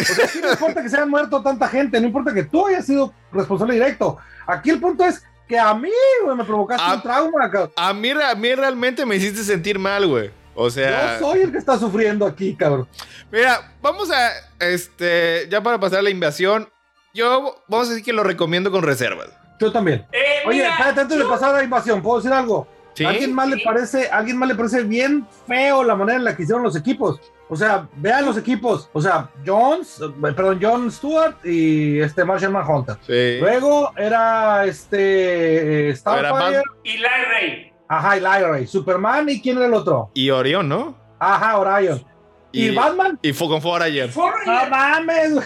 O sea, aquí no importa que se haya muerto tanta gente, no importa que tú hayas sido responsable directo. Aquí el punto es que a mí, güey, me provocaste Ah. un trauma, cabrón. A mí, a mí realmente me hiciste sentir mal, güey. O sea, Yo soy el que está sufriendo aquí, cabrón. mira, vamos a, este, ya para pasar a la invasión, yo, vamos a decir que lo recomiendo con reservas. Yo también. Eh, Oye, mira, espérate, antes de yo- pasar a la invasión, ¿puedo decir algo? ¿Sí? ¿A alguien más le Sí. parece, a alguien más le parece bien feo la manera en la que hicieron los equipos? O sea, vean los equipos. O sea, Jones, eh, perdón, John Stewart y este Marshall Manhunter. Sí. Luego era este eh, Starfire, Batman. Y Larry Ray. ajá, y Lyra, Superman y quién era el otro? Y Orión, ¿no? Ajá, Orion. ¿Y, Batman? Y fue con Forager. No mames. güey.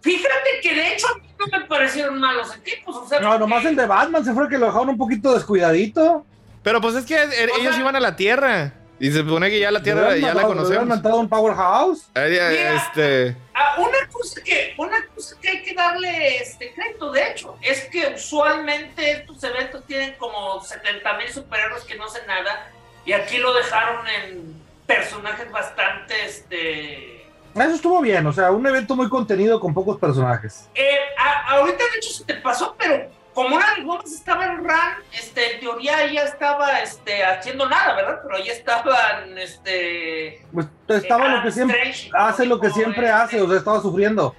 Fíjate que de hecho a mí no me parecieron malos equipos. O sea, No, nomás el de Batman se fue el que lo dejaron un poquito descuidadito. Pero pues es que O ellos sea- iban a la Tierra. Y se supone que ya la Tierra ya la conocemos. mandado un powerhouse. Eh, Mira. Este. Ah, una cosa que una cosa que hay que darle este crédito de hecho es que usualmente estos eventos tienen como 70 mil superhéroes que no hacen nada y aquí lo dejaron en personajes bastante este Eso estuvo bien, o sea, un evento muy contenido con pocos personajes. Eh, a- ahorita de hecho se te pasó, pero como Larry Gómez estaba en RAN, este, en teoría ella estaba este, haciendo nada, ¿verdad? Pero ella estaban, este... Pues estaba lo que siempre Strange, hace, lo que siempre este, hace, o sea, estaba sufriendo.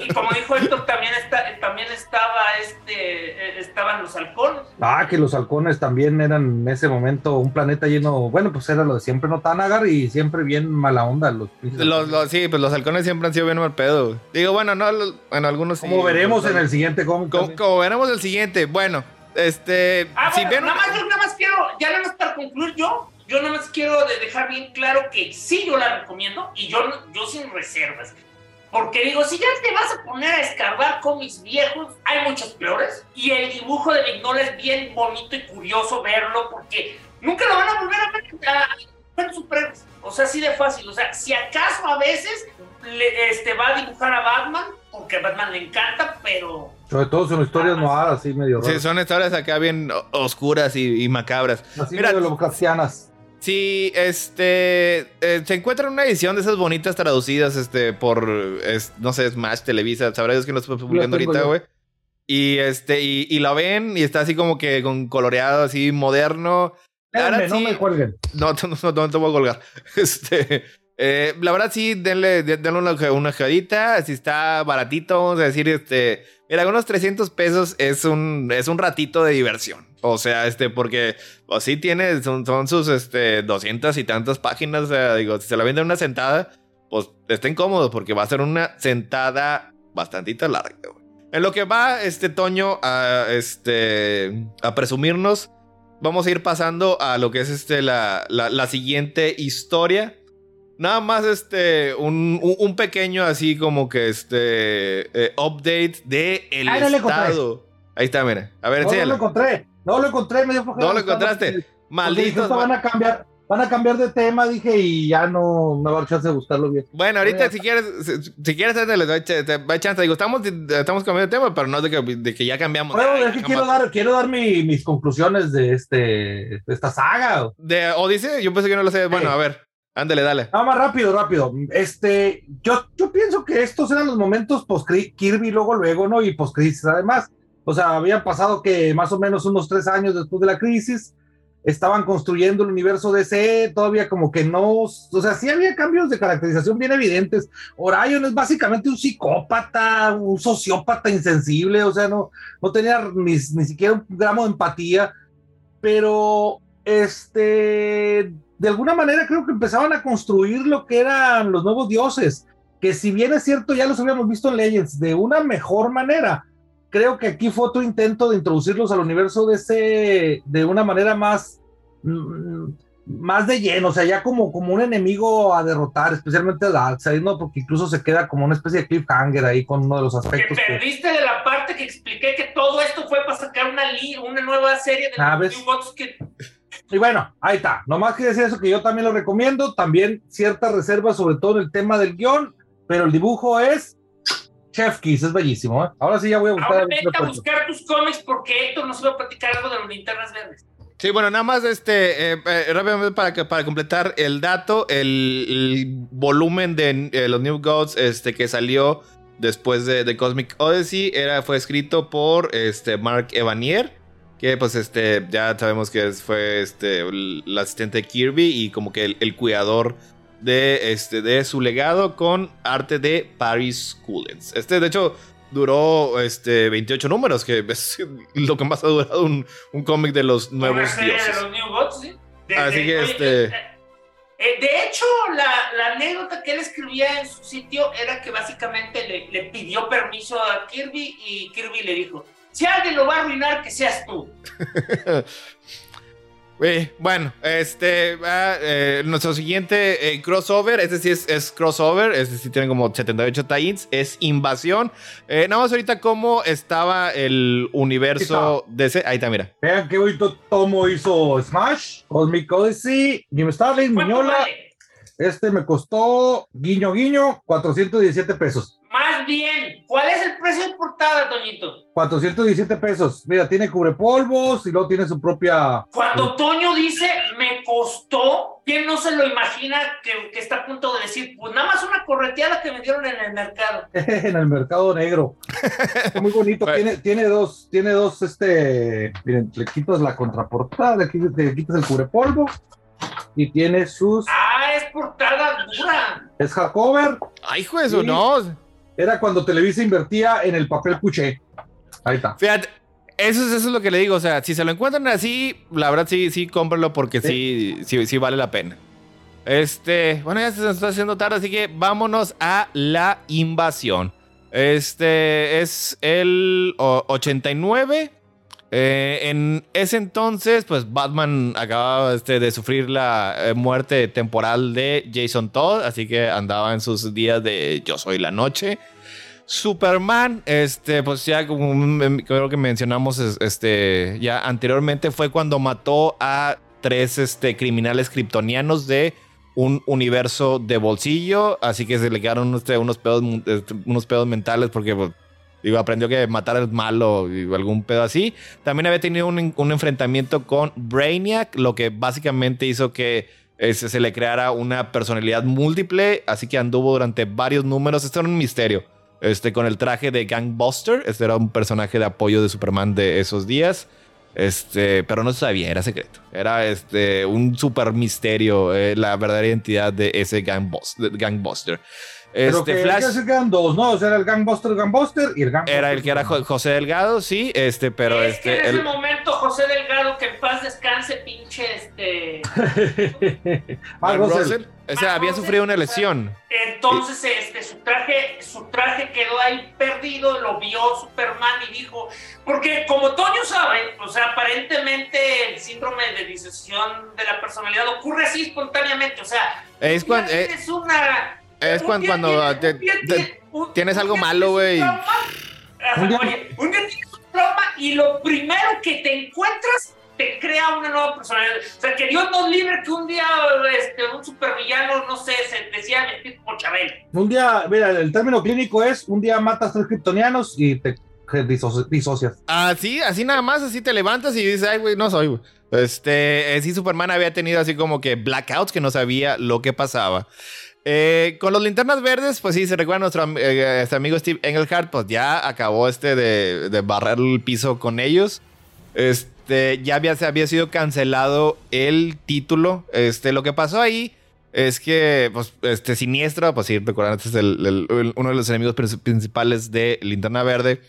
Y, y como dijo Héctor, también, está, también estaba, este, eh, estaban los halcones. Ah, que los halcones también eran en ese momento un planeta lleno, bueno, pues era lo de siempre, no Tanagar y siempre bien mala onda los Los, los- sí, pues los halcones siempre han sido bien mal pedo. Digo, bueno, no, los- bueno, algunos sí. Como veremos en el siguiente cómic. Como, como veremos el siguiente. Bueno, este. Ah, si bueno, ven. nada más, yo nada más quiero, ya nada más para concluir yo, yo nada más quiero de- dejar bien claro que sí yo la recomiendo y yo, yo sin reservas. Porque digo, si ya te vas a poner a escarbar cómics viejos, hay muchos peores. Y el dibujo de Vignola es bien bonito y curioso verlo porque nunca lo van a volver a ver a, a superhéroes. O sea, así de fácil. O sea, si acaso a veces le- este, va a dibujar a Batman, porque a Batman le encanta, pero Sobre todo son historias Ah, noir, así medio Sí, raras. son historias acá bien oscuras y, y macabras. Así Mira, medio. Si este eh, se encuentra una edición de esas bonitas traducidas este por es- no sé, Smash, Televisa, sabrá Dios que no estoy publicando ahorita, güey. Y este y, y la ven y está así como que con coloreado así moderno. Verdad, no sí- me cuelguen. No, [laughs] no, no, no te voy a colgar. [laughs] Este, eh, la verdad sí, denle, de- denle una, una. Si está baratito, vamos a decir, este, mira, unos 300 pesos es un, es un ratito de diversión. O sea, este, porque, pues sí tiene, son, son sus, este, 200 y tantas páginas. O sea, digo, si se la venden una sentada, pues estén cómodos porque va a ser una sentada bastantita larga. güey. En lo que va este Toño a, este, a presumirnos, vamos a ir pasando a lo que es este, la, la, la siguiente historia. Nada más este, un, un, pequeño así como que este, eh, update de el Ah, no estado. Ahí está, mira. A ver, No, no lo encontré. No lo encontré, me dio flojera No lo encontraste. Malditos. "Esto van a cambiar, van a cambiar de tema, dije, y ya no me va a dar chance de buscarlo bien. Bueno, ahorita si quieres, si, si quieres, te ch- te doy chance. Digo, estamos, estamos cambiando de tema, pero no de que, de que ya cambiamos. Bueno, Ay, es que quiero dar, quiero dar mi- mis conclusiones de este de esta saga. De Odyssey, yo pensé que no lo sé. Bueno, a ver, ándale, dale. Nada más rápido, rápido. Este, yo, yo pienso que estos eran los momentos post Kirby, luego, luego, ¿no? Y post crisis, además. O sea, habían pasado que más o menos unos tres años después de la crisis, estaban construyendo el universo DC, todavía como que no, o sea, sí había cambios de caracterización bien evidentes. Orion es básicamente un psicópata, un sociópata insensible, o sea, no, no tenía ni, ni siquiera un gramo de empatía, pero este, de alguna manera creo que empezaban a construir lo que eran los nuevos dioses, que si bien es cierto, ya los habíamos visto en Legends de una mejor manera. Creo que aquí fue otro intento de introducirlos al universo de ese de una manera más mm, más de lleno, o sea, ya como, como un enemigo a derrotar, especialmente a Darkseid, ¿no? Porque incluso se queda como una especie de cliffhanger ahí con uno de los aspectos. que- perdiste de la parte que expliqué que todo esto fue para sacar una, una nueva serie de Ah. New que Y bueno, ahí está. Nomás quiero decir eso que yo también lo recomiendo. También ciertas reservas, sobre todo en el tema del guion, pero el dibujo es Chef Kiss, es bellísimo. ¿eh? Ahora sí ya voy a buscar. Ahora vete a buscar tus cómics porque Héctor nos iba a platicar algo de los linternas verdes. Sí, bueno, nada más este, eh, eh, rápidamente para, que, para completar el dato, el, el volumen de eh, los New Gods este, que salió después de, de Cosmic Odyssey era, fue escrito por este, Mark Evanier, que pues este, ya sabemos que fue este, el, el asistente de Kirby y como que el, el cuidador de, este, de su legado con arte de Paris Coolens. Este, de hecho, duró este, 28 números, que es [laughs] lo que más ha durado un, un cómic de los nuevos dioses. de los New Gods, ¿sí? De- Así que, oye, este- eh, eh, de hecho, la, la anécdota que él escribía en su sitio era que básicamente le, le pidió permiso a Kirby y Kirby le dijo, si alguien lo va a arruinar, que seas tú. [laughs] Eh, bueno, este va, eh, nuestro siguiente eh, crossover, este sí es, es crossover, este sí tiene como 78 tie-ins, es Invasión. Eh, nada más ahorita cómo estaba el universo de ese. Ahí está, mira. Vean qué bonito tomo hizo Smash, Cosmic Odyssey, Jim Starlin, ¿Cuánto Miñola. vale? Este me costó, guiño, guiño, 417 pesos. Más bien, ¿cuál es el precio de portada, Toñito? 417 pesos. Mira, tiene cubrepolvos y luego tiene su propia. Cuando Toño dice me costó, ¿Quién no se lo imagina que, que, está a punto de decir, pues nada más una correteada que me dieron en el mercado? [laughs] en el mercado negro. Muy bonito. [laughs] Tiene, tiene dos, tiene dos, este, miren, le quitas la contraportada, le quitas, le quitas el cubrepolvo y tiene sus. Ah, es portada dura. Es hardcover. Ay, hijo eso, no. Era cuando Televisa invertía en el papel cuché. Ahí está. Fíjate, eso, eso, es lo que le digo. O sea, si se lo encuentran así, la verdad sí, sí, cómprenlo porque sí, sí, sí, vale la pena. Este, bueno, ya se nos está haciendo tarde, así que vámonos a la invasión. Este es el 89. Eh, en ese entonces, pues Batman acababa este, de sufrir la eh, muerte temporal de Jason Todd, así que andaba en sus días de Yo soy la noche. Superman, este, pues ya como creo que mencionamos este, ya anteriormente, fue cuando mató a tres este, criminales kryptonianos de un universo de bolsillo, así que se le quedaron este, unos, pedos, este, unos pedos mentales porque pues, digo, aprendió que matar es malo o algún pedo así. También había tenido un, un enfrentamiento con Brainiac, lo que básicamente hizo que este, se le creara una personalidad múltiple, así que anduvo durante varios números. Esto era un misterio este, con el traje de Gangbuster. Este era un personaje de apoyo de Superman de esos días. Este, pero no se sabía, era secreto. Era este, un super misterio eh, la verdadera identidad de ese Gangbuster. Pero este, que Flash, eran dos, ¿no? O sea, era el Gangbuster, Gangbuster y el Gangbuster. Era el que era José Delgado, sí, este, pero es este. Que en ese momento José Delgado, que en paz descanse, pinche este. [laughs] ah, Russell. O sea, había sufrido una lesión. Entonces, este, su traje, su traje quedó ahí perdido, lo vio Superman y dijo, porque como Toño sabe, o sea, aparentemente el síndrome de disociación de la personalidad ocurre así espontáneamente, o sea, es cuando es una es cuando, cuando tienes algo malo, güey. Un día tienes un trauma y lo primero que te encuentras te crea una nueva personalidad. O sea, que Dios nos libre que un día este, un supervillano, no sé, se decía vestir como Chabel. Un día, mira, el término clínico es un día matas a tres kryptonianos y te disocias. Así, así nada más, así te levantas y dices, ay, güey, no soy, güey. Este, eh, sí, Superman había tenido así como que blackouts que no sabía lo que pasaba. Eh, con los linternas verdes, pues sí, se recuerda nuestro eh, este amigo Steve Engelhardt, pues ya acabó este de, barrer el piso con ellos. Este, ya había, había sido cancelado el título. Este, lo que pasó ahí es que, pues, este siniestro, pues sí, recuerdan, este es uno de los enemigos principales de Linterna Verde.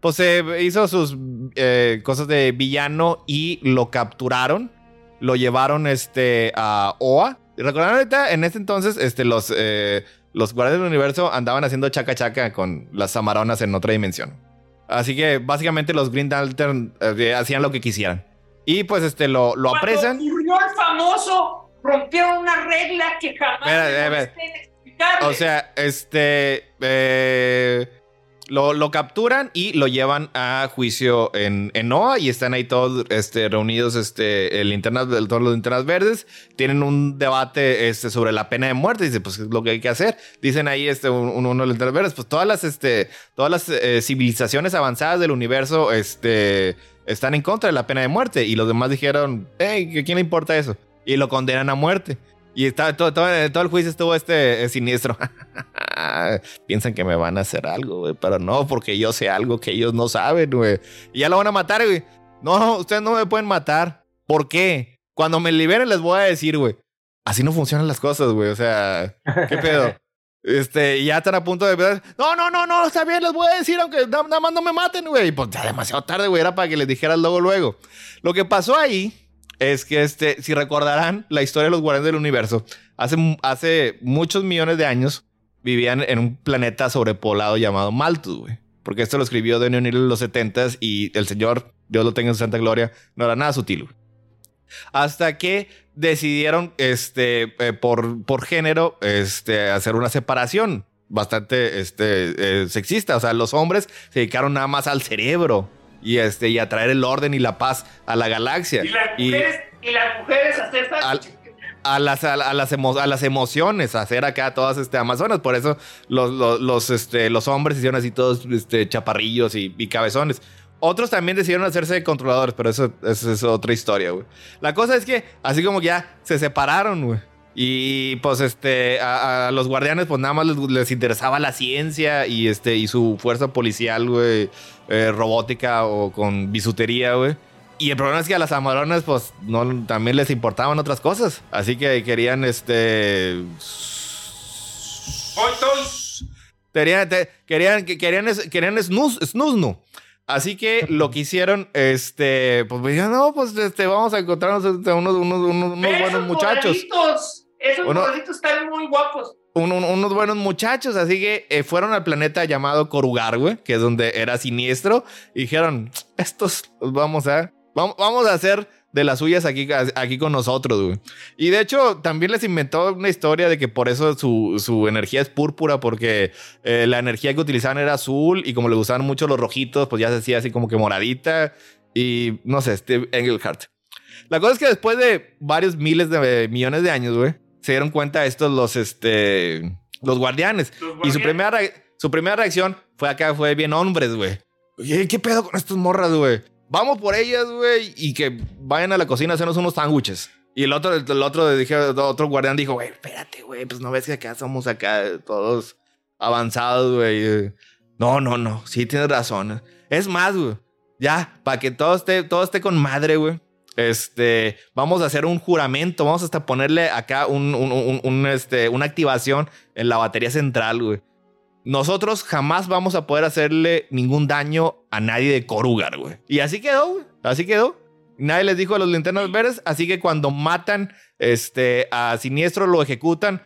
Pues se hizo sus eh, cosas de villano y lo capturaron. Lo llevaron este, a OA, Recordaron ahorita, en ese entonces, este, los, eh, los guardias del universo andaban haciendo chaca chaca con las amaronas en otra dimensión. Así que básicamente los Green Lantern eh, hacían lo que quisieran. Y pues este lo, lo apresan. ocurrió el famoso, rompieron una regla que jamás O sea, este. Eh, lo, capturan y lo llevan a juicio en, en NOAA y están ahí todos este, reunidos, este, el linternas, todos los linternas verdes. Tienen un debate este, sobre la pena de muerte. Dice, pues, es lo que hay que hacer. Dicen ahí este, uno de los linternas verdes, pues todas las, este, todas las eh, civilizaciones avanzadas del universo este, están en contra de la pena de muerte. Y los demás dijeron, hey, ¿a quién le importa eso? Y lo condenan a muerte. Y está, todo, todo, todo, el juicio estuvo este siniestro. [laughs] Piensan que me van a hacer algo, güey. Pero no, porque yo sé algo que ellos no saben, güey. Y ya lo van a matar, güey. No, ustedes no me pueden matar. ¿Por qué? Cuando me liberen les voy a decir, güey. Así no funcionan las cosas, güey. O sea, ¿qué pedo? [laughs] Este, ya están a punto de... No, no, no, no, está bien, les voy a decir, aunque nada más no me maten, güey. Pues ya demasiado tarde, güey. Era para que les dijeras luego, luego. Lo que pasó ahí es que este, si recordarán la historia de los guardianes del universo, hace, hace muchos millones de años vivían en un planeta sobrepoblado llamado Malthus, güey. Porque esto lo escribió Daniel O'Neill en los 70s y el señor, Dios lo tenga en santa gloria, no era nada sutil. Hasta que decidieron, este, eh, por, por género, este, hacer una separación bastante este, eh, sexista. O sea, los hombres se dedicaron nada más al cerebro y, este, y a traer el orden y la paz a la galaxia. Y las mujeres, y, las mujeres hacer a las, a, las a las emociones, hacer acá todas este, amazonas. Por eso los, los, este, los hombres hicieron así todos este, chaparrillos y, cabezones. Otros también decidieron hacerse controladores, pero eso, eso es otra historia, güey. La cosa es que, así como que ya se separaron, güey. Y pues este, a, a los guardianes pues nada más les, les interesaba la ciencia y este, y su fuerza policial, güey, eh, robótica o con bisutería, güey. Y el problema es que a las amaronas pues no, también les importaban otras cosas. Así que querían este... Querían, te- querían, que- querían, querían snus, snusnu. Así que lo que hicieron, este, pues me dijeron, no, pues este, vamos a encontrarnos este, unos, unos, unos, unos buenos muchachos. Esos Uno- modelitos están muy guapos. Un- un- unos buenos muchachos. Así que eh, fueron al planeta llamado Corugar, güey, que es donde era siniestro. Y dijeron, estos vamos a, vamos, vamos a hacer de las suyas aquí, aquí con nosotros, güey. Y de hecho, también les inventó una historia de que por eso su, su energía es púrpura, porque eh, la energía que utilizaban era azul y como le gustaban mucho los rojitos, pues ya se hacía así como que moradita. Y no sé, Steve Engelhardt. La cosa es que después de varios miles de millones de años, güey, se dieron cuenta estos los, este, los guardianes. Los Y su guardianes. primera, su primera reacción fue acá, fue bien hombres, güey. Oye, ¿qué pedo con estas morras, güey? Vamos por ellas, güey, y que vayan a la cocina a hacernos unos sándwiches. Y el otro, el otro, dije, otro guardián dijo, güey, espérate, güey, pues no ves que acá somos acá todos avanzados, güey. No, no, no, sí tienes razón. Es más, güey, ya, para que todo esté, todo esté con madre, güey. Este, vamos a hacer un juramento, vamos hasta ponerle acá un, este, una activación en la batería central, güey. Nosotros jamás vamos a poder hacerle ningún daño a nadie de Corugar, güey. Y así quedó. Así quedó. Nadie les dijo a los linternas verdes, así que cuando matan este, a Siniestro, lo ejecutan,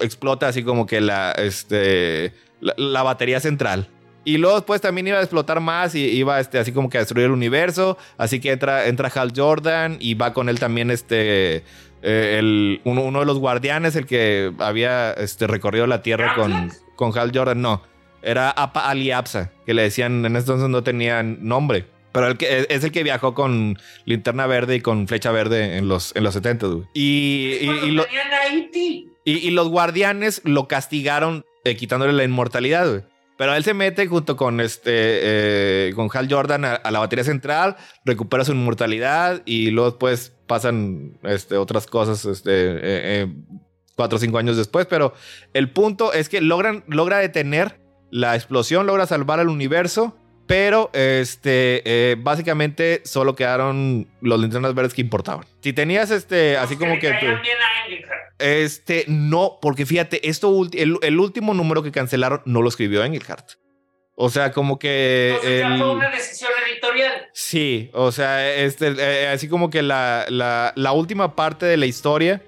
explota así como que la, este, la batería central. Y luego después también iba a explotar más y iba este, así como que a destruir el universo. Así que entra, entra Hal Jordan y va con él también este, eh, el, uno, uno de los guardianes, el que había este, recorrido la Tierra con, con Hal Jordan. No, era Apa Ali que le decían, en ese entonces no tenía nombre. Pero el que, es el que viajó con Linterna Verde y con Flecha Verde en los, en los 70, güey. Y, y- Cuando y lo- tenían a E.T. y, y los guardianes lo castigaron eh, quitándole la inmortalidad, güey. Pero él se mete junto con este eh, con Hal Jordan a, a la batería central, recupera su inmortalidad y luego después pasan este, otras cosas este, eh, eh, cuatro o cinco años después. Pero el punto es que logran, logra detener la explosión, logra salvar al universo. Pero este, eh, básicamente solo quedaron los linternas verdes que importaban. Si tenías este, así como que... tu- este, no, porque fíjate, esto el, el último número que cancelaron no lo escribió Engelhardt. O sea, como que. Entonces ya el- fue una decisión editorial. Sí, o sea, este, eh, así como que la, la, la última parte de la historia,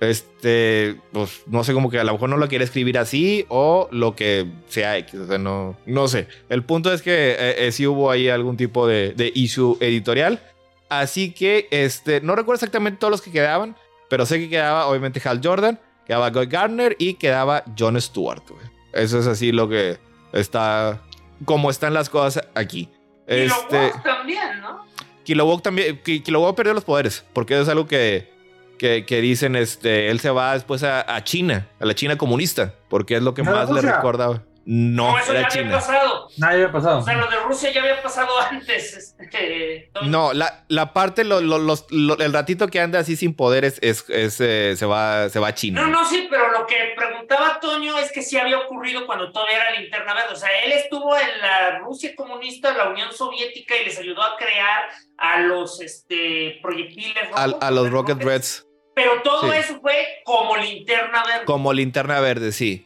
este, pues no sé, como que a lo mejor no lo quiere escribir así o lo que sea X, o sea, no, no sé. El punto es que eh, eh, sí hubo ahí algún tipo de, de issue editorial. Así que, este, no recuerdo exactamente todos los que quedaban, pero sé que quedaba obviamente Hal Jordan, quedaba Guy Gardner y quedaba John Stewart. güey. Eso es así lo que está, como están las cosas aquí. Este, Woks también, ¿no? Kilowog también, Ki- Kilowog perdió los poderes, porque eso es algo que, que, que dicen, este, él se va después a, a China, a la China comunista, porque es lo que ¿No era más le recordaba. No, No, eso ya era había China. pasado. Nadie había pasado. O sea, lo de Rusia ya había pasado [laughs] antes. Este, No, la, la parte, lo- lo- los- lo- el ratito que anda así sin poderes es, es, eh, se, va, se va a China. No, no, sí, pero lo que preguntaba Toño es que sí había ocurrido cuando todavía era linterna verde. O sea, él estuvo en la Rusia comunista, la Unión Soviética y les ayudó a crear a los este, proyectiles A, rojos, a los los Rocket. Reds Pero todo Sí. eso fue como linterna verde. como linterna verde, sí.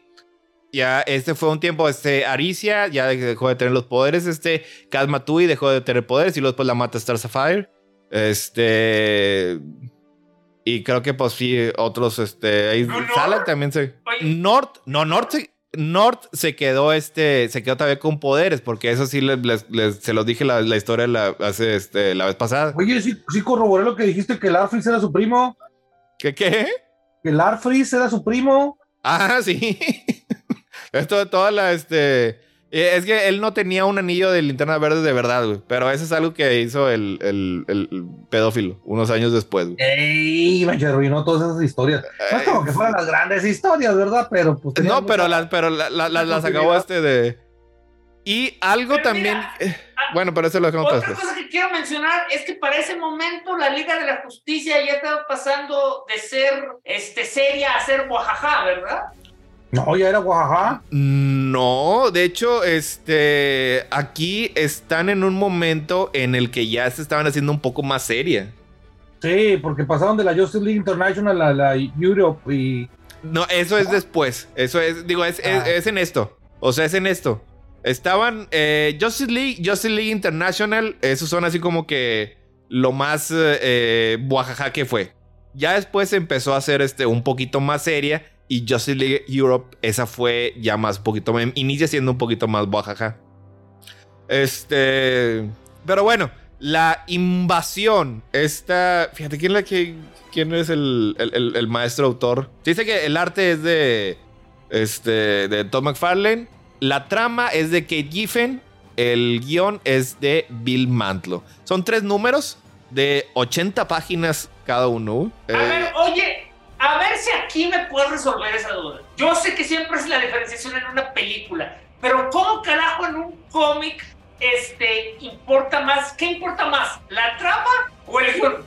Ya, este fue un tiempo, este, Aricia ya dejó de tener los poderes, este, Kazmatui dejó de tener poderes y luego después la mata Star Sapphire. Este... Y creo que pues sí, otros, este... ahí- No, no. Salak también se... North, no, North se... North se quedó este, se quedó todavía con poderes, porque eso sí les, les- les- se los dije la, la historia la, hace este, la vez pasada. Oye, sí, sí corroboré lo que dijiste que el Arfris era su primo. ¿Qué qué? Que el Arfris era su primo. Ah, sí. [laughs] Esto de toda la, este... eh, Es que él no tenía un anillo de linterna verde de verdad, güey. Pero eso es algo que hizo el, el- el pedófilo unos años después, güey. ¡Ey! Me arruinó todas esas historias. No es como que fueran las grandes historias, ¿verdad? Pero pues. No, mucha- pero, las, pero la- la- la- las acabó este de... Y algo Pero también. mira, eh, ah, bueno, pero eso lo dejamos Otra cosa que quiero mencionar es que para ese momento la Liga de la Justicia ya estaba pasando de ser este, seria a ser guajaja, ¿verdad? No, ya era Oaxaca. No, de hecho, este. Aquí están en un momento en el que ya se estaban haciendo un poco más seria. Sí, porque pasaron de la Justice League International a la Europe y. No, eso es después. Eso es, digo, es, es- Ah. es en esto. O sea, es en esto. Estaban eh, Justice League, Justice League International, esos son así como que lo más eh, eh, buajaja que fue. Ya después empezó a ser este un poquito más seria y Justice League Europe, esa fue ya más poquito, inicia siendo un poquito más buajaja. Este, pero bueno, la invasión, esta, fíjate, ¿quién, la que, quién es el, el- maestro autor? Dice que el arte es de, este, de Tom McFarlane, la trama es de Kate Giffen, el guion es de Bill Mantlo. Son tres números de 80 páginas cada uno. A ver, oye, a ver si aquí me puedes resolver esa duda. Yo sé que siempre es la diferenciación en una película, pero ¿cómo carajo en un cómic este, importa más? ¿Qué importa más? ¿La trama o el guion?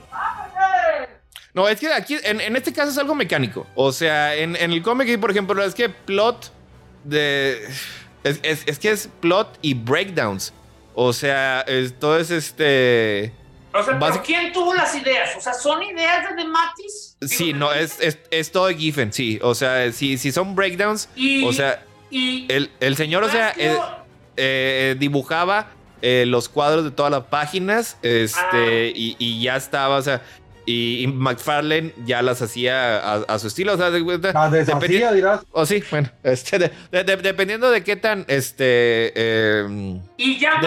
No, es que aquí, en, en este caso es algo mecánico. O sea, en, en el cómic, por ejemplo, es que plot de. Es, es- es que es plot y breakdowns. O sea, esto es este. O sea, ¿pero quién tuvo las ideas? O sea, ¿son ideas de Dematis? Sí, no, es, es, es todo Giffen, sí. O sea, si, si son breakdowns, Y, o sea, y el, el señor, o sea, eh, eh, dibujaba eh, los cuadros de todas las páginas, este, Ah. y, y ya estaba, o sea, y, y McFarlane ya las hacía a, a su estilo, o sea, de- de- La deshacía, dirás. O sí, bueno, este, de- de- de- dependiendo de qué tan, este, eh, y ya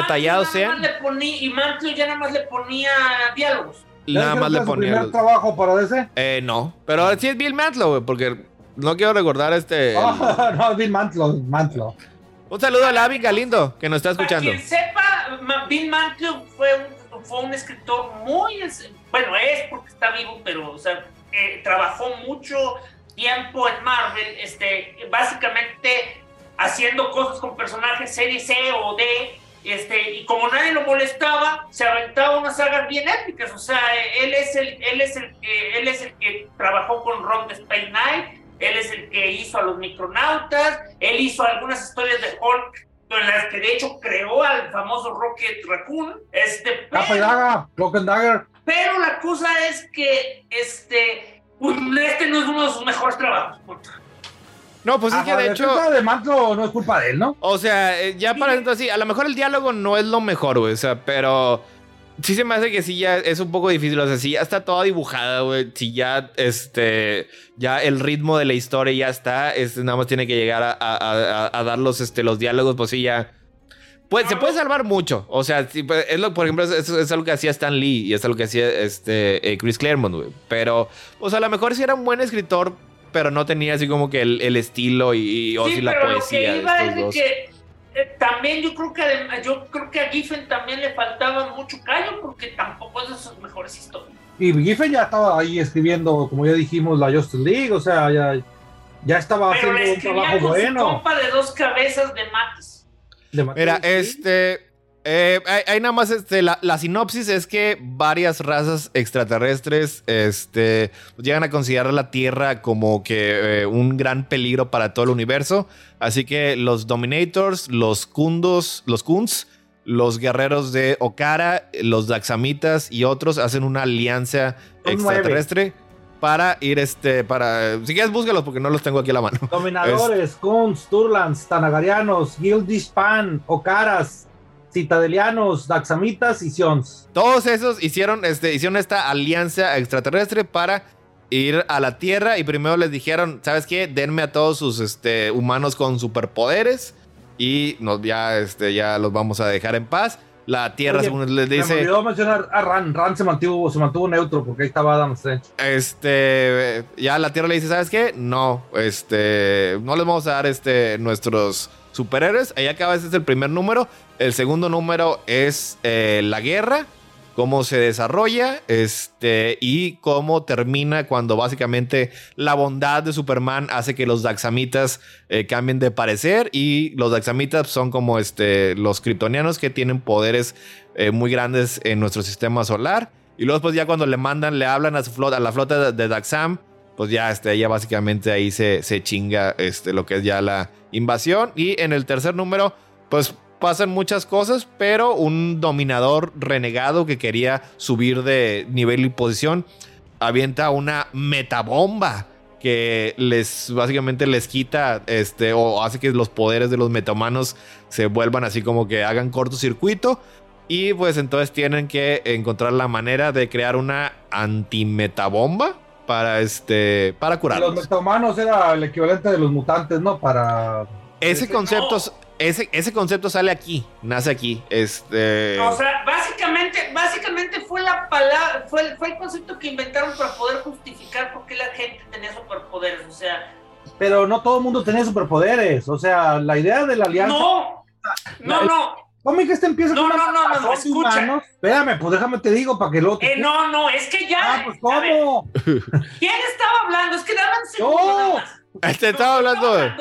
sean. más le ponía, y Mantlio ya nada más le ponía diálogos. ¿Ya nada más le ponía. primer trabajo para DC? Eh, no, pero sí es Bill Mantlo, güey, porque no quiero recordar este. [laughs] Ah, no, Bill Mantlo, Mantlo. Un saludo a Lavi Galindo, que nos está escuchando. Para quien sepa, Bill Mantlo fue un, fue un escritor muy, bueno, es porque está vivo, pero, o sea, eh, trabajó mucho tiempo en Marvel, este, básicamente haciendo cosas con personajes serie C o D, este, y como nadie lo molestaba, se aventaba unas sagas bien épicas, o sea, él es el, él es el, que- él es el que trabajó con Ron de Space Knight, él es el que hizo a los Micronautas, él hizo algunas historias de Hulk en las que de hecho creó al famoso Rocket Raccoon, este, y pero, daga, and Dagger. pero la cosa es que este, pues, este no es uno de sus mejores trabajos. No, pues es que de hecho. de Mantlo no es culpa de él, ¿no? O sea, eh, ya para dentro así, a lo mejor el diálogo no es lo mejor, güey. O sea, pero sí se me hace que sí ya es un poco difícil. O sea, si ya está toda dibujada, güey. Si ya, este, ya el ritmo de la historia ya está, es, nada más tiene que llegar a, a- a- a dar los, este, los diálogos, pues sí, ya. Pues se puede salvar mucho. O sea, sí, pues, es lo, por ejemplo, es, es- es algo que hacía Stan Lee y es algo que hacía este, eh, Chris Claremont, güey. Pero, pues a lo mejor sí era un buen escritor, pero no tenía así como que el, el estilo y, y- o sí, la pero poesía. lo que de iba estos es de dos. que eh, también yo creo que yo creo que a Giffen también le faltaba mucho callo porque tampoco es de sus mejores historias. Y Giffen ya estaba ahí escribiendo, como ya dijimos, la Justice League, o sea, ya, ya estaba Pero le haciendo un escribía trabajo con su bueno. compa de dos cabezas de mates. De Mira, Mattel, sí. este. Eh, hay, hay nada más este, la, la sinopsis es que varias razas extraterrestres este, llegan a considerar la Tierra como que eh, un gran peligro para todo el universo. Así que los Dominators, los Kundos, los Kuns, los guerreros de Okara, los Daxamitas y otros hacen una alianza Son extraterrestre para ir este para si quieres búscalos porque no los tengo aquí a la mano. [laughs] Dominadores, Kuns, Turlans, Tanagarianos, Gildispan, Okaras, Citadelianos, Daxamitas y Sions. Todos esos hicieron, este, hicieron esta alianza extraterrestre para ir a la Tierra y primero les dijeron, ¿sabes qué? Denme a todos sus este, humanos con superpoderes y nos, ya, este, ya los vamos a dejar en paz. La Tierra, Oye, según les Se me dice, olvidó mencionar a Ran. Ran se mantuvo, se mantuvo neutro porque ahí estaba Adam Strange. este, ya la Tierra le dice, ¿sabes qué? No, este, no les vamos a dar este, nuestros superhéroes. Ahí acaba, ese es el primer número. El segundo número es eh, la guerra. cómo se desarrolla este, y cómo termina cuando básicamente la bondad de Superman hace que los Daxamitas eh, cambien de parecer y los Daxamitas son como este, los kryptonianos que tienen poderes eh, muy grandes en nuestro sistema solar. Y luego pues ya cuando le mandan, le hablan a, a la flota de, Daxam, pues ya este, básicamente ahí se, se chinga este, lo que es ya la invasión. Y en el tercer número, pues pasan muchas cosas, pero un dominador renegado que quería subir de nivel y posición avienta una metabomba que les básicamente les quita este o hace que los poderes de los metahumanos se vuelvan así como que hagan cortocircuito y pues entonces tienen que encontrar la manera de crear una antimetabomba para este para curarlos. Los metahumanos era el equivalente de los mutantes, ¿no? Para ese concepto ese, ese concepto sale aquí, nace aquí. Este... O sea, básicamente, básicamente fue la palabra, fue, fue el concepto que inventaron para poder justificar por qué la gente tenía superpoderes. O sea. Pero no todo el mundo tenía superpoderes. O sea, la idea de la alianza. No, no, no. ¿Cómo que este empieza no, con no, no, no, no, escucha. Espérame, pues déjame te digo para que lo. Eh, no, no, es que ya. Ah, pues ¿cómo? ¿Quién estaba hablando? Es que dame un segundo. No. Este estaba hablando de.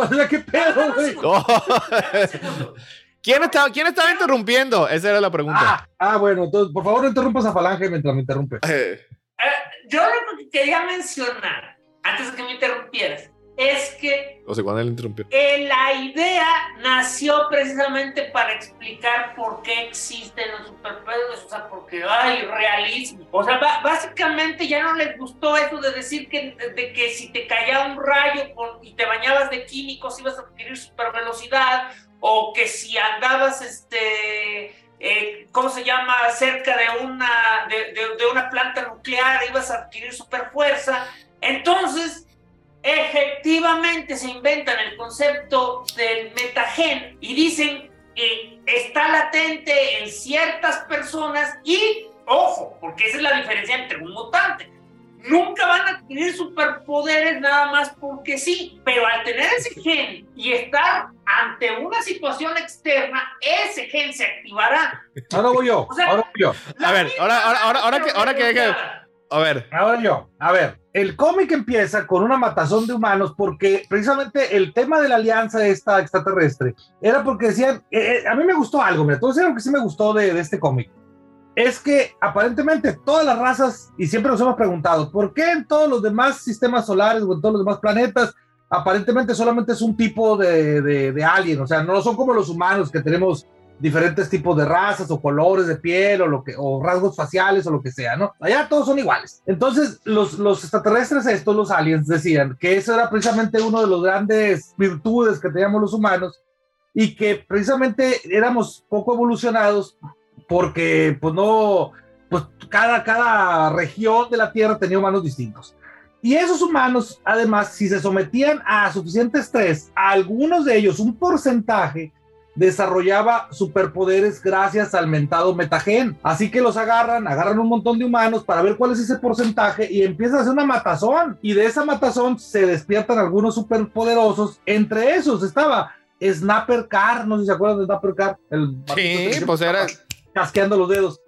[laughs] ¿qué pedo, güey? [laughs] ¿Quién estaba, ¿Quién estaba interrumpiendo? Esa era la pregunta. Ah, ah, bueno, entonces, por favor, no interrumpas a Falange mientras me interrumpe. Eh. Eh, yo lo que quería mencionar, antes de que me interrumpieras, es que. O sea, cuando él interrumpió. Eh, la idea nació precisamente para explicar por qué existen los superpoderes, o sea, porque hay realismo. O sea, básicamente ya no les gustó eso de decir que, de que si te caía un rayo y te bañabas de químicos ibas a adquirir supervelocidad, o que si andabas, este. Eh, ¿cómo se llama? Cerca de una, de, de una planta nuclear ibas a adquirir superfuerza. Entonces, efectivamente se inventan el concepto del metagen y dicen que está latente en ciertas personas y, ojo, porque esa es la diferencia entre un mutante. Nunca van a adquirir superpoderes nada más porque sí, pero al tener ese gen y estar ante una situación externa, ese gen se activará. Ahora voy yo, ahora voy yo. A ver, ahora, ahora, ahora, ahora que, ahora que, a ver. Ahora yo, a ver el cómic empieza con una matazón de humanos porque precisamente el tema de la alianza esta extraterrestre era porque decían, eh, eh, a mí me gustó algo, mira, todo algo que sí me gustó de, este cómic. Es que aparentemente todas las razas, y siempre nos hemos preguntado, ¿por qué en todos los demás sistemas solares o en todos los demás planetas aparentemente solamente es un tipo de, de, de? O sea, no son como los humanos que tenemos diferentes tipos de razas o colores de piel o, lo que, o rasgos faciales o lo que sea, ¿no? Allá todos son iguales. Entonces, los, los extraterrestres, estos, los aliens, decían que eso era precisamente uno de los grandes virtudes que teníamos los humanos y que precisamente éramos poco evolucionados porque, pues no, pues cada, cada región de la Tierra tenía humanos distintos. Y esos humanos, además, si se sometían a suficiente estrés, a algunos de ellos un porcentaje desarrollaba superpoderes gracias al mentado metagen. Así que los agarran, agarran un montón de humanos para ver cuál es ese porcentaje y empiezan a hacer una matazón. Y de esa matazón se despiertan algunos superpoderosos. Entre esos estaba Snapper Car, no sé si se acuerdan de Snapper Car. El sí, pues era... Casqueando los dedos.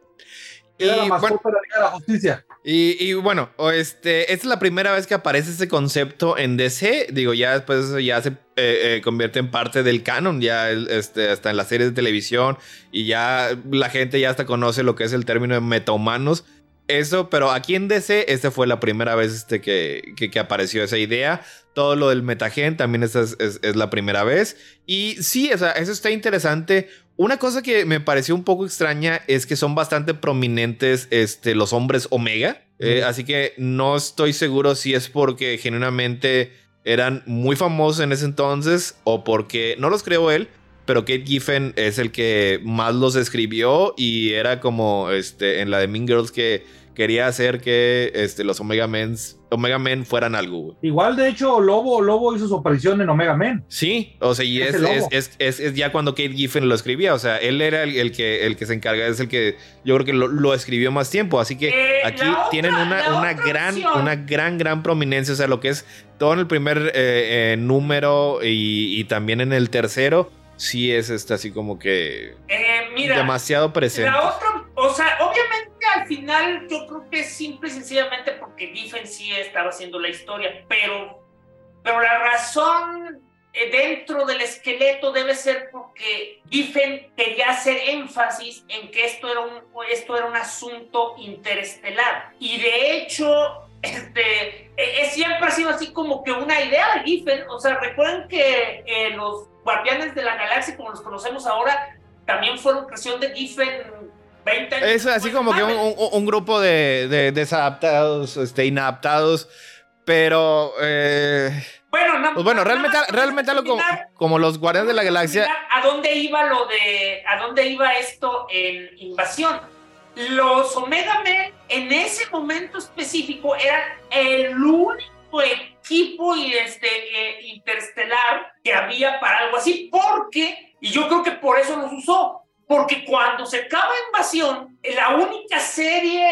Era la mascota de la Justicia. Y, bueno, este, esta es la primera vez que aparece ese concepto en DC. Digo, ya después eso ya se eh, eh, convierte en parte del canon, ya este, hasta en las series de televisión. Y ya la gente ya hasta conoce lo que es el término de metahumanos. Eso, pero aquí en DC, esta fue la primera vez este, que, que, apareció esa idea. Todo lo del metagen también es, es, es, la primera vez. Y sí, eso está interesante una cosa que me pareció un poco extraña es que son bastante prominentes este, los hombres Omega. Eh, así que no estoy seguro si es porque genuinamente eran muy famosos en ese entonces o porque, no los creo él, pero Kate Giffen es el que más los escribió y era como este, en la de Mean Girls que quería hacer que este, los Omega Men Omega Men fueran algo. Igual, de hecho, Lobo, Lobo hizo su aparición en Omega Men. Sí, o sea, y es, es, es, es, ya cuando Kate Giffen lo escribía. O sea, él era el, que, el que se encarga, es el que yo creo que lo, escribió más tiempo. Así que eh, aquí tienen una, una gran, una gran, gran prominencia. O sea, lo que es todo en el primer eh, eh, número y, y también en el tercero sí es este así como que mira, demasiado presente. La otra o sea, obviamente al final yo creo que es simple y sencillamente porque Giffen sí estaba haciendo la historia, pero, pero la razón eh, dentro del esqueleto debe ser porque Giffen quería hacer énfasis en que esto era un, esto era un asunto interestelar. Y de hecho, [laughs] este, e, es, siempre ha sido así como que una idea de Giffen. O sea, recuerden que eh, los Guardianes de la Galaxia, como los conocemos ahora, también fueron creación de Giffen 20 años. Es así como que un, un, grupo de, de, desadaptados, este, inadaptados, pero... Eh, bueno, no, pues bueno, realmente, realmente algo como, como, los Guardianes de la Galaxia. ¿A dónde iba lo de. ¿A dónde iba esto en Invasión? Los Omega Men en ese momento específico eran el único equipo este, eh, interestelar que había para algo así, porque, y yo creo que por eso los usó, porque cuando se acaba Invasión, la única serie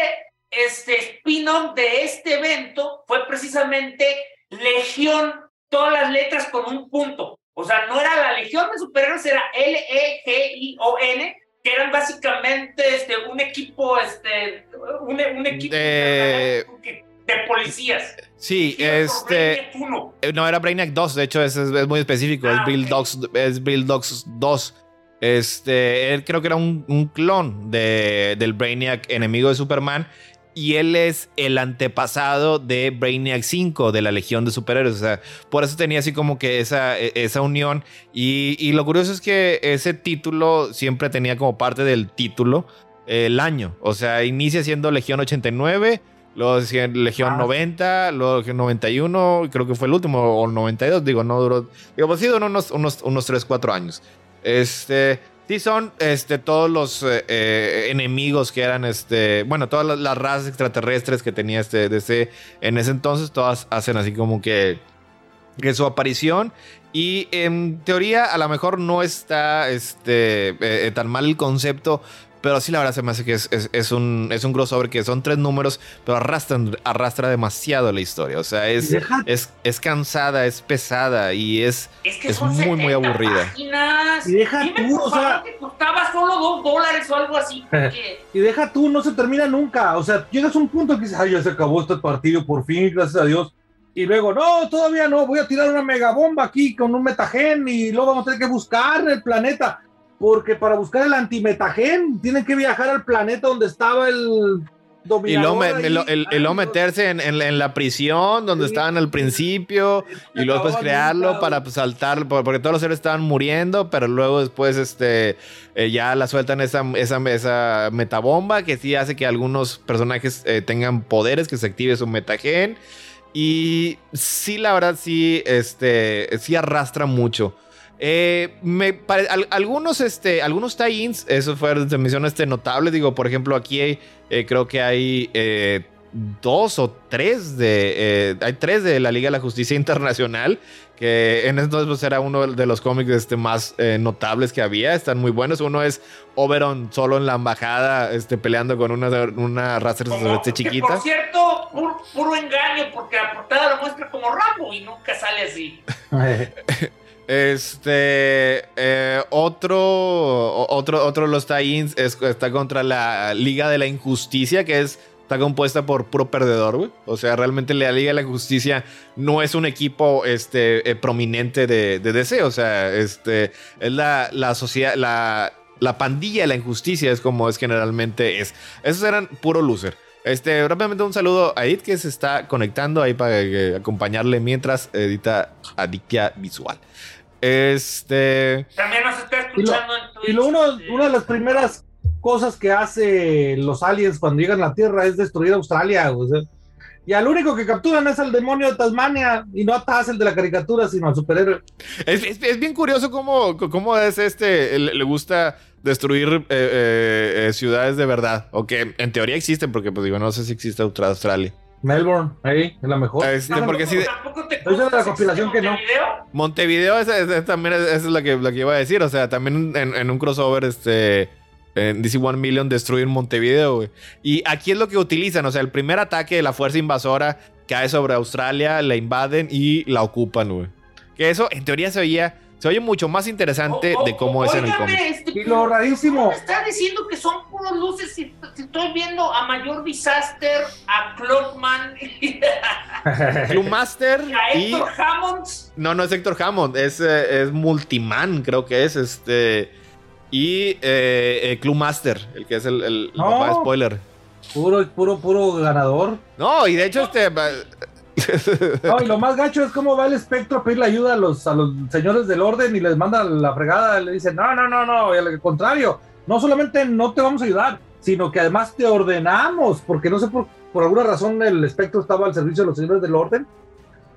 este spin-off de este evento fue precisamente Legión todas las letras con un punto. O sea, no era la Legión de Superhéroes, era L-E-G-I-O-N, que eran básicamente este, un equipo, este, un, equipo de... policías. Sí, este. Eh, no, era Brainiac 2, de hecho, es, es, muy específico. es, ah, Bill Dogs, es Bill Dogs 2. Este, él creo que era un, un clon de, del Brainiac enemigo de Superman y él es el antepasado de Brainiac 5 de la Legión de Superhéroes. O sea, por eso tenía así como que esa, e, esa unión. Y, lo curioso es que ese título siempre tenía como parte del título el año. O sea, inicia siendo Legión 89. Luego Legión 90, ah. luego Legión 91, creo que fue el último, o 92, digo, no duró. Digo, pues sí, duró unos, unos, unos 3, 4 años. Este, Sí, son este, todos los eh, eh, enemigos que eran, este, bueno, todas las, razas extraterrestres que tenía este DC en ese entonces, todas hacen así como que, que su aparición. Y en teoría, a lo mejor no está este, eh, tan mal el concepto, pero sí, la verdad se me hace que es, es, un, es un crossover que son tres números, pero arrastran, arrastra demasiado la historia. O sea, es, es, es cansada, es pesada y es, es, muy, muy aburrida. Y deja tú, o sea. Que costaba solo dos dólares o algo así. [laughs] y deja tú, no se termina nunca. O sea, llegas a un punto que dices, ay, ya se acabó este partido por fin, gracias a Dios. Y luego, no, todavía no, voy a tirar una megabomba aquí con un metagen y luego vamos a tener que buscar el planeta porque para buscar el antimetagen tienen que viajar al planeta donde estaba el. Y luego, meterse en, la prisión donde estaban al principio y luego después crearlo para pues, saltar, porque todos los seres estaban muriendo, pero luego después este, eh, ya la sueltan esa, esa, esa metabomba que sí hace que algunos personajes eh, tengan poderes, que se active su metagen. Y sí, la verdad, sí, este, sí arrastra mucho. Eh, me algunos, este, algunos tie-ins, eso fueron misiones este, notables. Digo, por ejemplo, aquí eh, creo que hay eh, dos o tres de. hay tres de la Liga de la Justicia [laughs] Internacional. Que en ese entonces pues, era uno de los cómics este, más notables que había. Están muy buenos. Uno es Oberon solo en la embajada, este, peleando con una, una raza chiquita. por cierto, puro, engaño, porque la portada lo muestra como Rambo y nunca sale así. [laughs] [laughs] Este. Eh, otro. Otro, otro los tie-ins está contra la Liga de la Injusticia, que es. Está compuesta por puro perdedor, güey. O sea, realmente la Liga de la Injusticia no es un equipo este, eh, prominente de, de, DC. O sea, este, es la, la sociedad, la, la pandilla de la injusticia, es como es generalmente es. Esos eran puro loser. Este, rápidamente un saludo a Edith que se está conectando ahí para acompañarle mientras edita Adictia Visual. Este. También nos está escuchando en Twitch. Y lo uno, una de las primeras cosas que hace los aliens cuando llegan a la Tierra es destruir Australia. y al único que capturan es al demonio de Tasmania y no a Taz, el de la caricatura, sino al superhéroe. Es, es, bien curioso cómo, cómo es este, le, gusta destruir eh, eh, eh, ciudades de verdad. O que en teoría existen, porque pues digo, no sé si existe Australia. Melbourne, ahí, es la mejor. Este, porque si es la compilación que no. Montevideo, esa, también esa es la que, la que iba a decir. O sea, también en, un crossover, este. En DC One Million destruir Montevideo, güey. Y aquí es lo que utilizan. O sea, el primer ataque de la fuerza invasora cae sobre Australia, la invaden y la ocupan, güey. Que eso, en teoría, se veía se oye mucho más interesante O- o- de cómo es en el cómic. este, Y lo rarísimo. Me está diciendo que son puros luces. Si, si estoy viendo a Mayor Disaster, a Clockman y [laughs] Club Master a y Héctor Hammond. no, no es Héctor Hammond, es, eh, es Multiman, creo que es este y eh, eh, Club Master, el que es el, el- el No. papá de spoiler. Puro, puro, puro ganador. No, y de hecho este [laughs] No, y lo más gacho es cómo va el espectro a pedirle ayuda a los, a los señores del orden y les manda la fregada. Le dicen, no, no, no, no, y al contrario, no solamente no te vamos a ayudar, sino que además te ordenamos, porque no sé por, por alguna razón el espectro estaba al servicio de los señores del orden.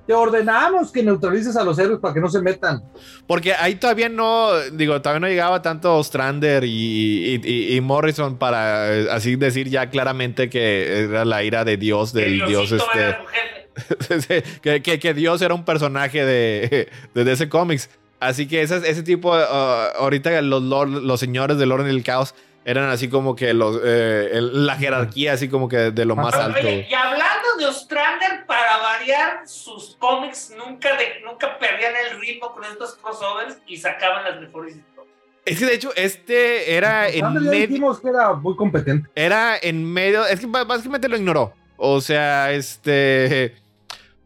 Te ordenamos que neutralices a los héroes para que no se metan. Porque ahí todavía no, digo, todavía no llegaba tanto Strander y, y- y- y Morrison para eh, así decir ya claramente que era la ira de Dios, del El Dios este. [laughs] que, que- que Dios era un personaje de, [laughs] de DC Comics. Así que ese, ese tipo, uh, ahorita los, lord- los señores del orden del caos eran así como que los, eh, el- la jerarquía, así como que de lo más alto. Oye, y hablando de Ostrander, para variar, sus cómics nunca, de, nunca perdían el ritmo con estos crossovers y sacaban las mejores historias. Es que de hecho, este era en medio. que era muy competente. Era en medio. Es que básicamente lo ignoró. O sea, este.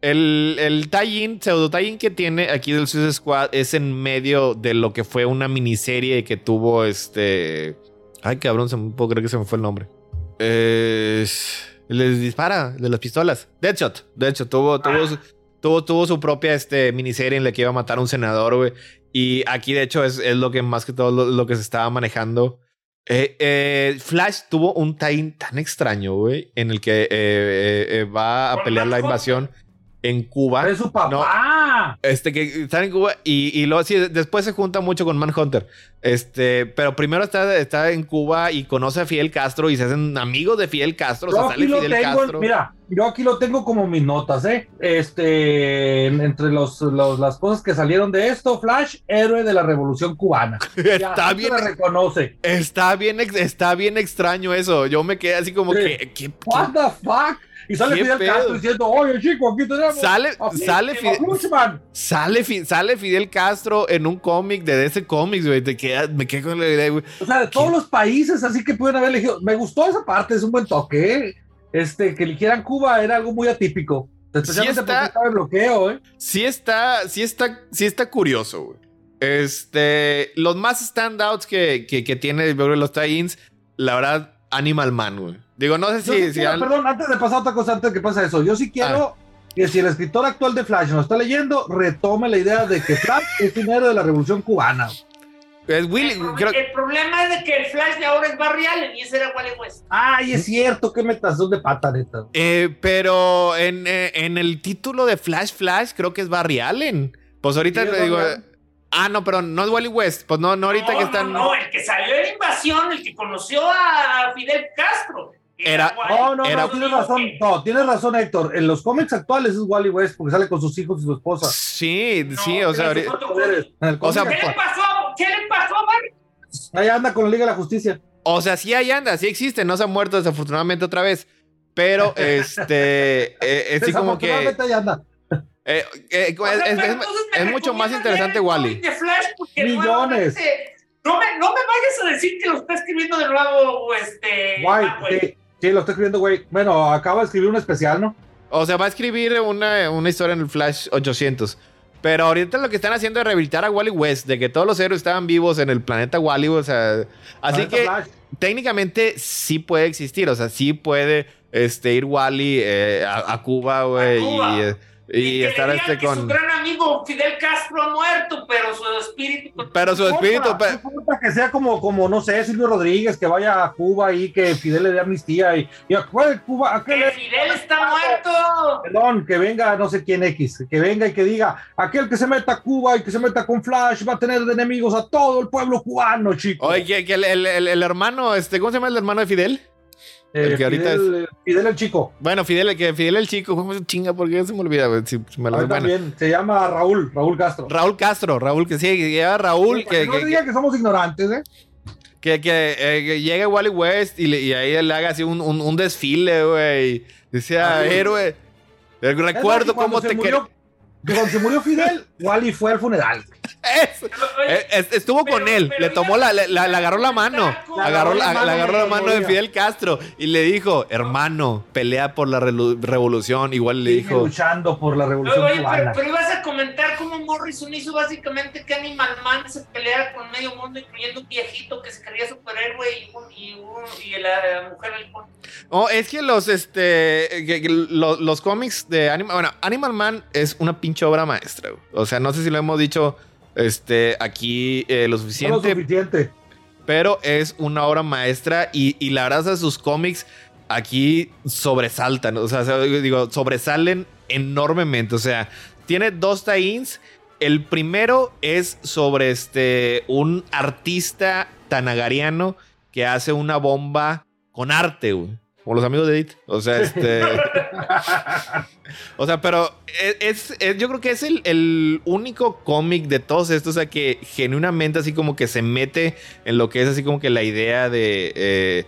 El, el tie-in, pseudo tie-in que tiene aquí del Suicide Squad es en medio de lo que fue una miniserie que tuvo este. Ay, cabrón, se me puedo creer que se me fue el nombre. Es- les dispara de las pistolas. Deadshot. Deadshot tuvo, tuvo, su, tuvo, tuvo su propia este, miniserie en la que iba a matar a un senador, güey. Y aquí, de hecho, es, es lo que más que todo lo, lo que se estaba manejando. Eh, eh, Flash tuvo un tie tan extraño, güey, en el que eh, eh, eh, va a pelear la invasión en Cuba. Es su papá. Este que está en Cuba y, y luego sí, después se junta mucho con Manhunter. Este, pero primero está, está en Cuba y conoce a Fidel Castro y se hacen amigos de Fidel Castro. O sea, Yo sale aquí lo Fidel tengo, Castro. mira, yo aquí lo tengo como mis notas, ¿eh? Este, en- entre los, los- las cosas que salieron de esto, Flash, héroe de la Revolución Cubana. [laughs] Ya, está así bien, la reconoce. está bien, está bien extraño eso. Yo me quedé así como Sí. que, ¿qué- What the fuck? Y sale ¿Qué Fidel pedo? Castro diciendo, oye chico, aquí tenemos. Sale, a Fidel- sale, Fidel, Bushman". sale, sale Fidel Castro en un cómic de DC Comics, güey. Te quedas- me quedé con la idea, güey. O sea, de todos los países, así que pueden haber elegido. Me gustó esa parte, es un buen toque. ¿eh? Este, que eligieran Cuba era algo muy atípico. Especialmente está- porque estaba el bloqueo, ¿eh? sí está, sí está, sí está curioso, güey. Este, los más standouts que, que, que tiene los tie-ins, la verdad, Animal Man, güey. Digo, no sé si, sí si quiero- han- perdón, antes de pasar a otra cosa, antes de que pase eso, yo sí quiero que si el escritor actual de Flash nos está leyendo, retome la idea de que Flash es dinero de la Revolución Cubana. es Willy, el, pro- creo- el problema es de que el Flash de ahora es Barry Allen y ese era Wally West. Ay, es cierto, qué metazón de pata, neta. eh, pero en, eh, en el título de Flash Flash, creo que es Barry Allen. Pues ahorita le digo. Ah, no, pero no es Wally West. Pues no, no ahorita no, que están. No, no, el que salió en invasión, el que conoció a Fidel Castro. Era- Wally. No, no, Era- no, tienes razón. No, tienes razón, Héctor. En los cómics actuales es Wally West porque sale con sus hijos y su esposa. Sí, No, sí, o sea, ahorita- O sea, ¿Qué le pasó? ¿Qué le pasó Barry? Ahí anda con la Liga de la Justicia. o sea, sí ahí anda, sí existe, no se ha muerto desafortunadamente otra vez. Pero [laughs] este, eh, es así como que Desafortunadamente ahí anda. eh, eh, O sea, es, es- es mucho más interesante Wally. cómic de Flash porque Millones. No me, no me vayas a decir que lo está escribiendo de nuevo este. Guay, ah, güey. sí, sí, lo está escribiendo, güey. Bueno, acaba de escribir un especial, ¿no? O sea, va a escribir una, una historia en el Flash 800. Pero ahorita lo que están haciendo es rehabilitar a Wally West, de que todos los héroes estaban vivos en el planeta Wally, o sea, así Planeta que Flash. técnicamente sí puede existir, o sea, sí puede este, ir Wally eh, a, a Cuba, güey, A Cuba. y, eh, y que estar este que Su con... gran amigo Fidel Castro ha muerto, pero su espíritu. Pero su espíritu, No pe- importa que sea como, como, no sé, Silvio Rodríguez, que vaya a Cuba y que Fidel le dé amnistía y, y a ¿cuál Cuba, ¿a qué ¡Que le- Fidel está muerto! Perdón, que venga no sé quién X, que venga y que diga, aquel que se meta a Cuba y que se meta con Flash va a tener de enemigos a todo el pueblo cubano, chico. Oye, que, que el, el- el- el hermano, este, ¿cómo se llama el hermano de Fidel? Eh, el que ahorita Fidel, Fidel el chico. Bueno, Fidel, que Fidel el chico, ¿cómo se chinga? Porque se me olvida, si- si me lo- bueno. también, se llama Raúl, Raúl Castro. Raúl Castro, Raúl, que sí, que lleva Raúl, Para que, no que, diga que somos ignorantes, ¿eh? que, que, eh, que llegue Wally West y, le- y ahí le haga así un, un, un desfile, güey. Decía, Ah, sí. héroe. eh, Recuerdo Es cómo te quería. Cuando se murió Fidel, Wally fue al funeral. Es- es- estuvo Pero- con él, le ya- tomó la, le, la- agarró la mano, Le agarró la, agarró la le agarró la mano de. Fidel Castro y le dijo, hermano, pelea por la revolución. Igual le dijo, luchando por la revolución Oye, pero, cubana. pero ibas a comentar cómo Morrison hizo básicamente que Animal Man se peleara con medio mundo, incluyendo un viejito que se creía superhéroe y, un, y, un- y la mujer halcón. Oh, es que los, este, que- que los, los cómics de Animal, bueno, Animal Man es una pinche obra maestra. güey. O sea, no sé si lo hemos dicho, este, aquí eh, lo No lo suficiente, suficiente. pero es una obra maestra y, y la verdad, sea, sus cómics aquí sobresaltan, o sea, o sea, digo, sobresalen enormemente. O sea, tiene dos tie-ins. El primero es sobre este, un artista tanagariano que hace una bomba con arte, güey. Como los amigos de Edith. O sea, este. [laughs] o sea, pero es, es- yo creo que es el, el único cómic de todos estos, o sea, que genuinamente así como que se mete en lo que es así como que la idea de eh,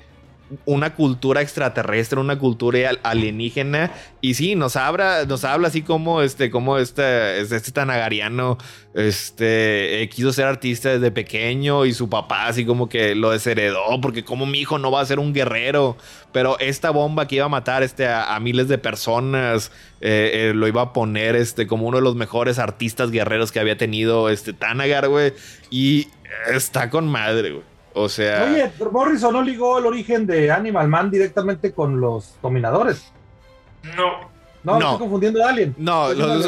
una cultura extraterrestre, una cultura al- alienígena. Y sí, nos habla, nos habla así como este, como este, este, tanagariano este, quiso ser artista desde pequeño y su papá así como que lo desheredó porque como mi hijo no va a ser un guerrero, pero esta bomba que iba a matar este, a, a miles de personas eh, eh, lo iba a poner este, como uno de los mejores artistas guerreros que había tenido este Tanagar, güey. Y está con madre, güey. O sea... Oye, Morrison no ligó el origen de Animal Man directamente con los dominadores. No. No, No. estoy confundiendo a alguien. no, los-.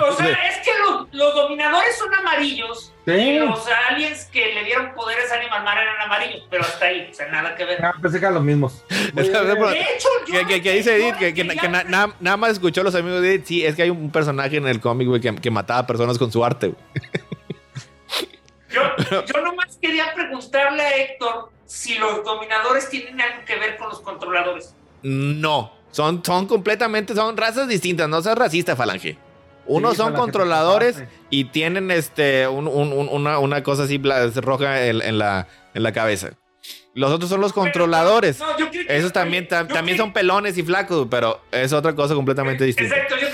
O sea, es que los, los dominadores son amarillos y Sí. los aliens que le dieron poderes a Animal Man eran amarillos, pero hasta ahí, o sea, nada que ver. Ah, pensé que eran los mismos. [laughs] Es que- pero- De hecho, yo Que, que- que dice Edith que, que- quería que na- pre- na- nada más escuchó a los amigos de Edith. Sí, es que hay un personaje en el cómic, güey, que, que mataba personas con su arte, güey. [laughs] Yo, yo nomás quería preguntarle a Héctor si los dominadores tienen algo que ver con los controladores. No, son, son completamente, son razas distintas. No seas racista, Falange. Unos Sí, son controladores y tienen este, un- un- un- una, una cosa así roja en, en la, en la cabeza. Los otros son los controladores. No, yo creo que- Esos también, tam- también son pelones y flacos, pero es otra cosa completamente distinta. Exacto, yo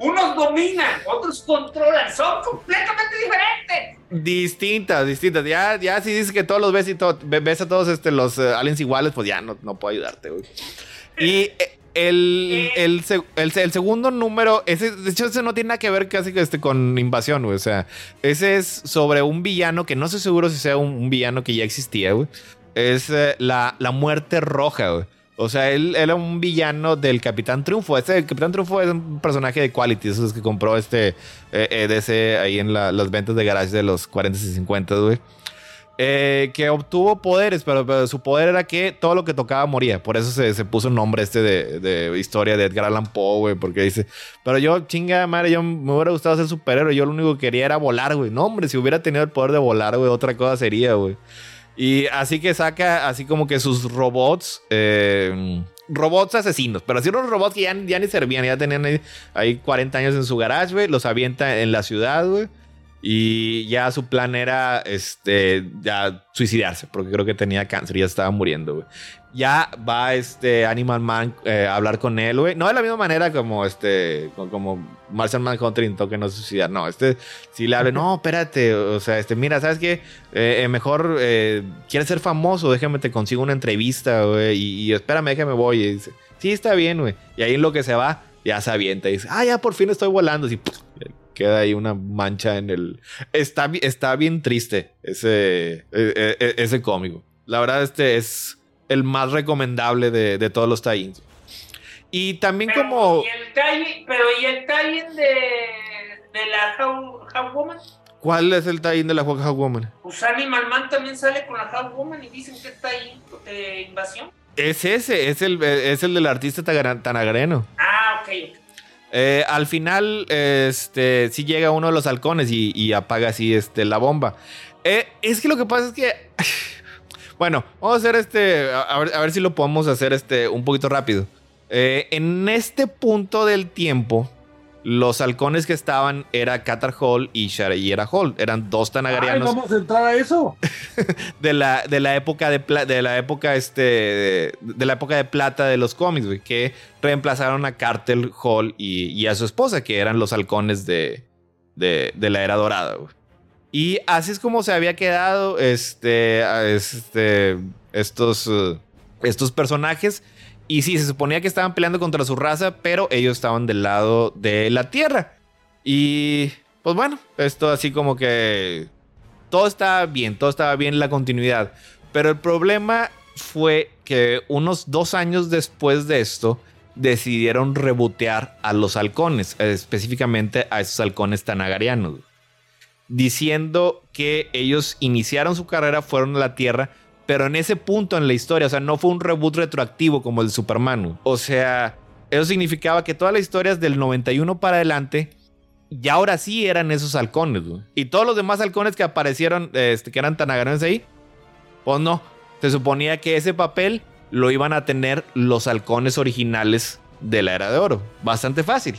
unos dominan, otros controlan, son completamente diferentes. Distintas, distintas. Ya, ya si dices que todos los ves y todo, ve- ves a todos este, los eh, aliens iguales, pues ya no, no puedo ayudarte, güey. Y eh, el, el, el, el segundo número, ese, de hecho, ese no tiene nada que ver casi este, con invasión, güey. O sea, ese es sobre un villano que no estoy seguro si sea un, un villano que ya existía, güey. Es eh, la, la muerte roja, güey. O sea, él, él era un villano del Capitán Triunfo. Este el Capitán Triunfo es un personaje de Quality, esos que compró este eh, eh, DC ahí en la- las ventas de garage de los 40 y 50, güey. Eh, que obtuvo poderes, pero, pero su poder era que todo lo que tocaba moría. Por eso se, se puso un nombre este de, de historia de Edgar Allan Poe, güey. Porque dice, pero yo, chinga madre, yo me hubiera gustado ser superhéroe. Yo lo único que quería era volar, güey. No, hombre, si hubiera tenido el poder de volar, güey, otra cosa sería, güey. Y así que saca así como que sus robots, eh, robots asesinos, pero así unos robots que ya, ya ni servían, ya tenían ahí, ahí 40 años en su garage, güey, los avienta en la ciudad, güey. Y ya su plan era este ya suicidarse, porque creo que tenía cáncer y ya estaba muriendo, güey. Ya va este Animal Man eh, a hablar con él, güey. No de la misma manera como este como, Martian Manhunter intentó que no se suicidara. No, este sí le habla, no, espérate, o sea, este, mira, ¿sabes qué? Eh, eh, mejor eh, quieres ser famoso, déjame te consigo una entrevista, güey, y, y espérame, déjame voy. Y dice, sí, está bien, güey. Y ahí en lo que se va, ya se avienta y dice, ah, ya por fin estoy volando. Así, queda ahí una mancha en el. Está, está bien triste ese, e- e- ese cómico. La verdad, este es el más recomendable de, de todos los tie-ins. Y también Pero, como. ¿y el tie- pero ¿y el tie de, de la How, How Woman? ¿Cuál es el tie-in de la Hawk Woman? Pues Animal Man también sale con la How Woman y dicen que está ahí de invasión. Es ese, es el, es el del artista tanagareno. Ah, ok, ok. Eh, al final, este, sí llega uno de los halcones y, y apaga así este, la bomba. Eh, es que lo que pasa es que. Bueno, vamos a hacer este. A, ver, a ver si lo podemos hacer este un poquito rápido. Eh, en este punto del tiempo, los halcones que estaban era Qatar Hall y Shara Hall. Eran dos Ay, tanagarianos vamos a entrar a eso. [laughs] de la, de la época de, pla- de la época este de, de la época de plata de los cómics, güey, que reemplazaron a Cartel Hall y, y a su esposa, que eran los halcones de, de, de la era dorada, güey. Y así es como se había quedado este, este, estos, eh, estos personajes. Y sí, se suponía que estaban peleando contra su raza, pero ellos estaban del lado de la Tierra. Y pues bueno, esto así como que todo estaba bien, todo estaba bien en la continuidad. Pero el problema fue que unos dos años después de esto decidieron rebotear a los halcones, específicamente a esos halcones tanagarianos, diciendo que ellos iniciaron su carrera, fueron a la Tierra, pero en ese punto en la historia, o sea, no fue un reboot retroactivo como el de Superman. O sea, eso significaba que todas las historias del 91 para adelante ya ahora sí eran esos halcones. Y todos los demás halcones que aparecieron, este, que eran tan agarrones ahí, pues no. Se suponía que ese papel lo iban a tener los halcones originales de la Era de Oro. Bastante fácil.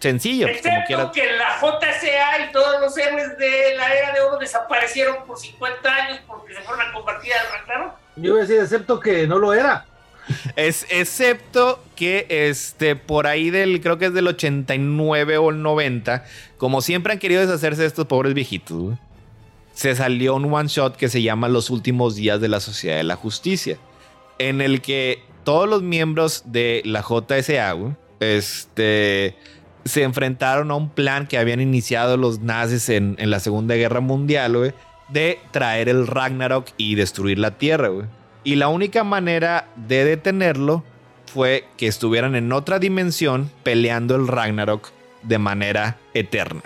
Sencillo, pues, como Excepto que la JSA y todos los héroes de la era de oro desaparecieron por 50 años porque se fueron a combatir al Ragnarok. Yo iba a decir, excepto que no lo era. Es, excepto que este, por ahí del, creo que es del 89 o el 90, como siempre han querido deshacerse de estos pobres viejitos, se salió un one shot que se llama Los últimos días de la Sociedad de la Justicia, en el que todos los miembros de la JSA, güey, este, se enfrentaron a un plan que habían iniciado los nazis en, la Segunda Guerra Mundial, güey, de traer el Ragnarok y destruir la Tierra, güey. Y la única manera de detenerlo fue que estuvieran en otra dimensión peleando el Ragnarok de manera eterna.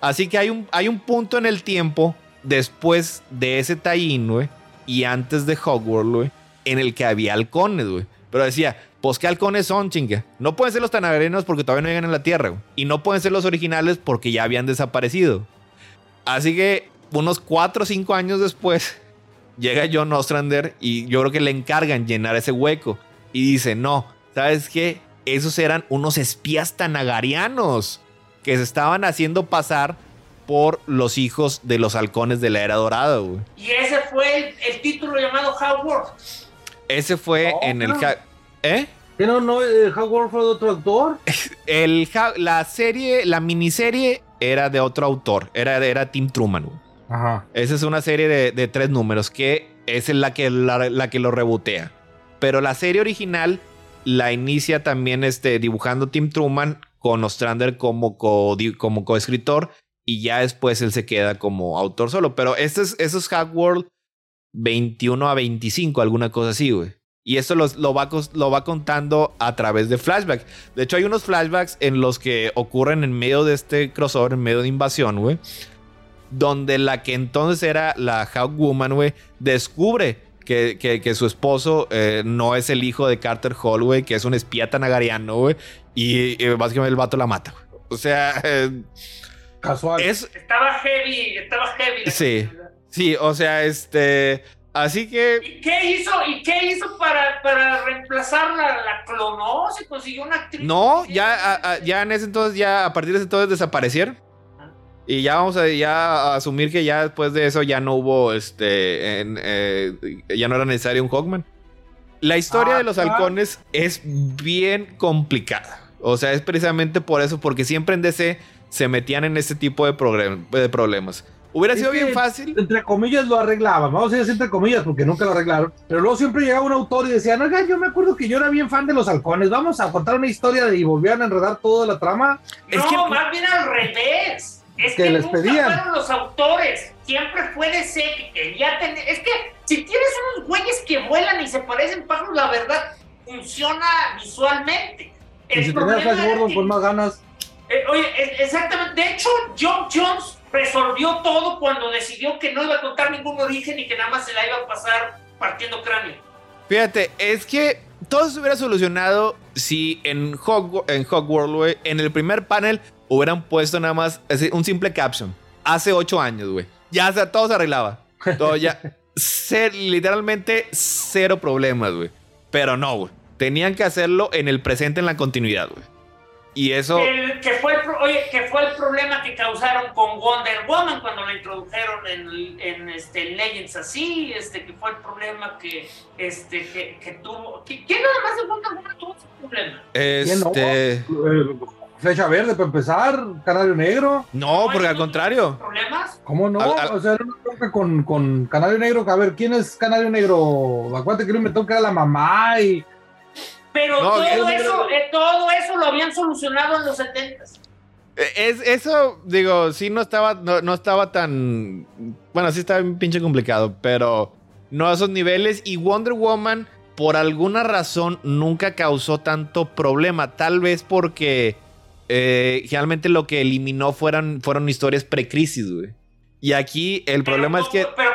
Así que hay un, hay un punto en el tiempo después de ese tie-in, güey, y antes de Hogwarts, güey, en el que había halcones, güey. Pero decía, pues qué halcones son, chinga. No pueden ser los tanagarinos porque todavía no llegan a la Tierra, güey. Y no pueden ser los originales porque ya habían desaparecido. Así que unos 4 o 5 años después, [laughs] llega John Ostrander y yo creo que le encargan llenar ese hueco. Y dice, no, ¿sabes qué? Esos eran unos espías tanagarianos que se estaban haciendo pasar por los hijos de los halcones de la era dorada, güey. Y ese fue el, el título llamado Howard. Ese fue Oh, en el... no. ¿Eh? ¿Que no, no, eh, Howard fue de otro actor? [laughs] El, la serie, la miniserie era de otro autor, era, era Tim Truman. Ajá. Esa es una serie de, de tres números que es la que, la, la que lo rebotea. Pero la serie original la inicia también este, dibujando Tim Truman con Ostrander como, co, como coescritor y ya después él se queda como autor solo. Pero este es, eso es Hackworld 21 a 25, alguna cosa así, güey. Y esto los- lo, va, cos- lo va contando a través de flashbacks. De hecho, hay unos flashbacks en los que ocurren en medio de este crossover, en medio de invasión, güey. Donde la que entonces era la Hawk Woman, güey, descubre que, que- que su esposo eh, no es el hijo de Carter Hall, güey, que es un espía tanagariano, güey. Y, y básicamente el vato la mata, güey. O sea, eh, Casual. es, Estaba heavy, estaba heavy. Sí. sí, o sea, este... Así que ¿Y qué hizo? ¿Y qué hizo para, para reemplazarla? ¿La clonó? ¿Se consiguió una actriz? No, ya, a- a- ya en ese entonces, ya a partir de ese entonces desaparecieron. Y ya vamos a, ya a asumir que ya después de eso ya no hubo, este, en, eh, ya no era necesario un Hawkman. La historia Ah, de los ah. halcones es bien complicada. O sea, es precisamente por eso, porque siempre en DC se metían en este tipo de problemas. Hubiera Es sido bien fácil. Entre comillas lo arreglaban, vamos a decir entre comillas porque nunca lo arreglaron, pero luego siempre llegaba un autor y decía, oiga, yo me acuerdo que yo era bien fan de los halcones, vamos a contar una historia de-" y volvían a enredar toda la trama. Es no, que- más bien al revés. Es Que que, les nunca pedían. fueron los autores. Siempre fue DC que quería tener. Es que si tienes unos güeyes que vuelan y se parecen pájaros, la verdad funciona visualmente. Y El si tenía problema Flash Gordon con más ganas, Eh, oye, e- exactamente. De hecho, John Jones resolvió todo cuando decidió que no iba a contar ningún origen y que nada más se la iba a pasar partiendo cráneo. Fíjate, es que todo se hubiera solucionado si en, Hog en Hogwarts, güey, en el primer panel hubieran puesto nada más así, un simple caption. Hace ocho años, güey. Ya o sea, todo se arreglaba. Todo ya. [laughs] Cer- literalmente cero problemas, güey. Pero no, güey. Tenían que hacerlo en el presente, en la continuidad, güey. Y eso. El, que fue el, oye, que fue el problema que causaron con Wonder Woman cuando la introdujeron en, en este, Legends así, este, que fue el problema que, este, que, que tuvo. ¿Quién nada más de Wonder Woman tuvo ese problema? Este. Flecha verde para empezar, Canario Negro. No, porque al contrario. ¿Problemas? ¿Cómo no? O sea, era una bronca con, con Canario Negro. A ver, ¿quién es Canario Negro? Acuérdate que me inventó que era la mamá y. Pero todo, eso, eh, todo eso lo habían solucionado en los 70 eh, es, eso, digo, sí no estaba, no, estaba tan. Bueno, sí estaba un pinche complicado, pero no a esos niveles. Y Wonder Woman, por alguna razón, nunca causó tanto problema. Tal vez porque eh, realmente lo que eliminó fueron, fueron historias precrisis, güey. Y aquí el problema es que. Pero,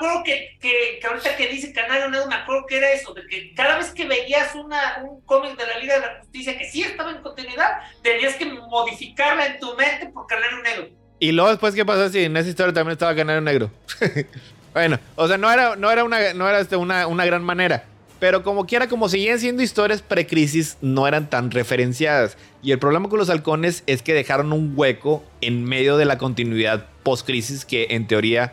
acuerdo que, que, ahorita que dice Canario Negro, me acuerdo que era eso, de que cada vez que veías una, un cómic de la Liga de la Justicia que sí estaba en continuidad, tenías que modificarla en tu mente por Canario Negro. Y luego después, ¿qué pasó si en esa historia también estaba Canario Negro? [laughs] bueno, o sea, no era, no era, una, no era este, una, una gran manera. Pero como quiera, como seguían siendo historias precrisis, no eran tan referenciadas. Y el problema con los halcones es que dejaron un hueco en medio de la continuidad post-crisis que en teoría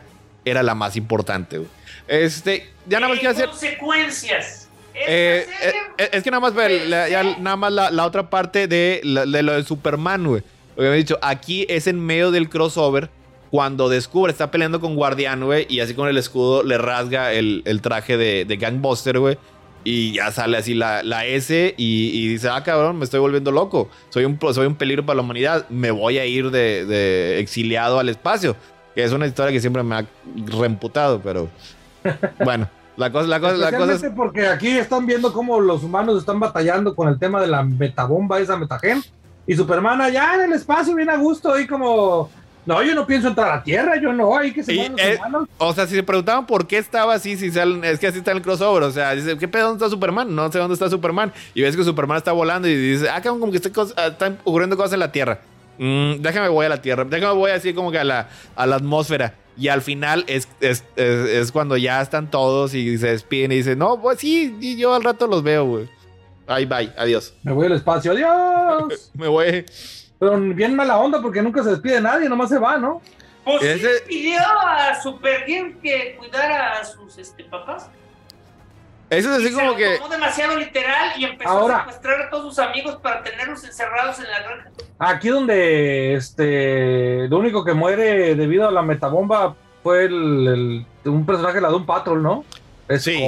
era la más importante. Este, ya nada más quiero hacer... consecuencias? Eh, eh, eh, es que nada más, ver, ya, nada más la, otra parte de, de, lo de Superman, güey. Lo que he dicho, aquí es en medio del crossover cuando descubre, está peleando con Guardián, güey, y así con el escudo le rasga el, el traje de, de Gangbuster, güey. Y ya sale así la, la S y, dice, ah, cabrón, me estoy volviendo loco. Soy un, soy un peligro para la humanidad. Me voy a ir de, exiliado al espacio. Que es una historia que siempre me ha reemputado, pero bueno. La cosa, la cosa, la cosa es... porque aquí están viendo cómo los humanos están batallando con el tema de la metabomba, esa metagen. Y Superman allá en el espacio, bien a gusto, ahí como no, yo no pienso entrar a tierra, yo no, hay que se eh, O sea, si se preguntaban por qué estaba así, si salen, es que así está el crossover. O sea, dice, ¿qué pedo? ¿Dónde está Superman? No sé dónde está Superman. Y ves que Superman está volando y dice, ah, como que ah, están ocurriendo cosas en la tierra. Mm, déjame voy a la tierra. Déjame voy así como que a la, a la atmósfera. Y al final es, es, es, cuando ya están todos y se despiden y dicen, no, pues sí, yo al rato los veo, güey. Bye, bye, adiós. Me voy al espacio, adiós. [laughs] Me voy. Pero bien mala onda porque nunca se despide nadie, nomás se va, ¿no? Pues Ese... pidió a Supergirl que cuidara a sus este, papás. Eso es así como que. Tomó demasiado literal y empezó a secuestrar a todos sus amigos para tenerlos encerrados en la granja. Aquí donde este lo único que muere debido a la metabomba fue el, un personaje, la de un patrol, ¿no? Es sí.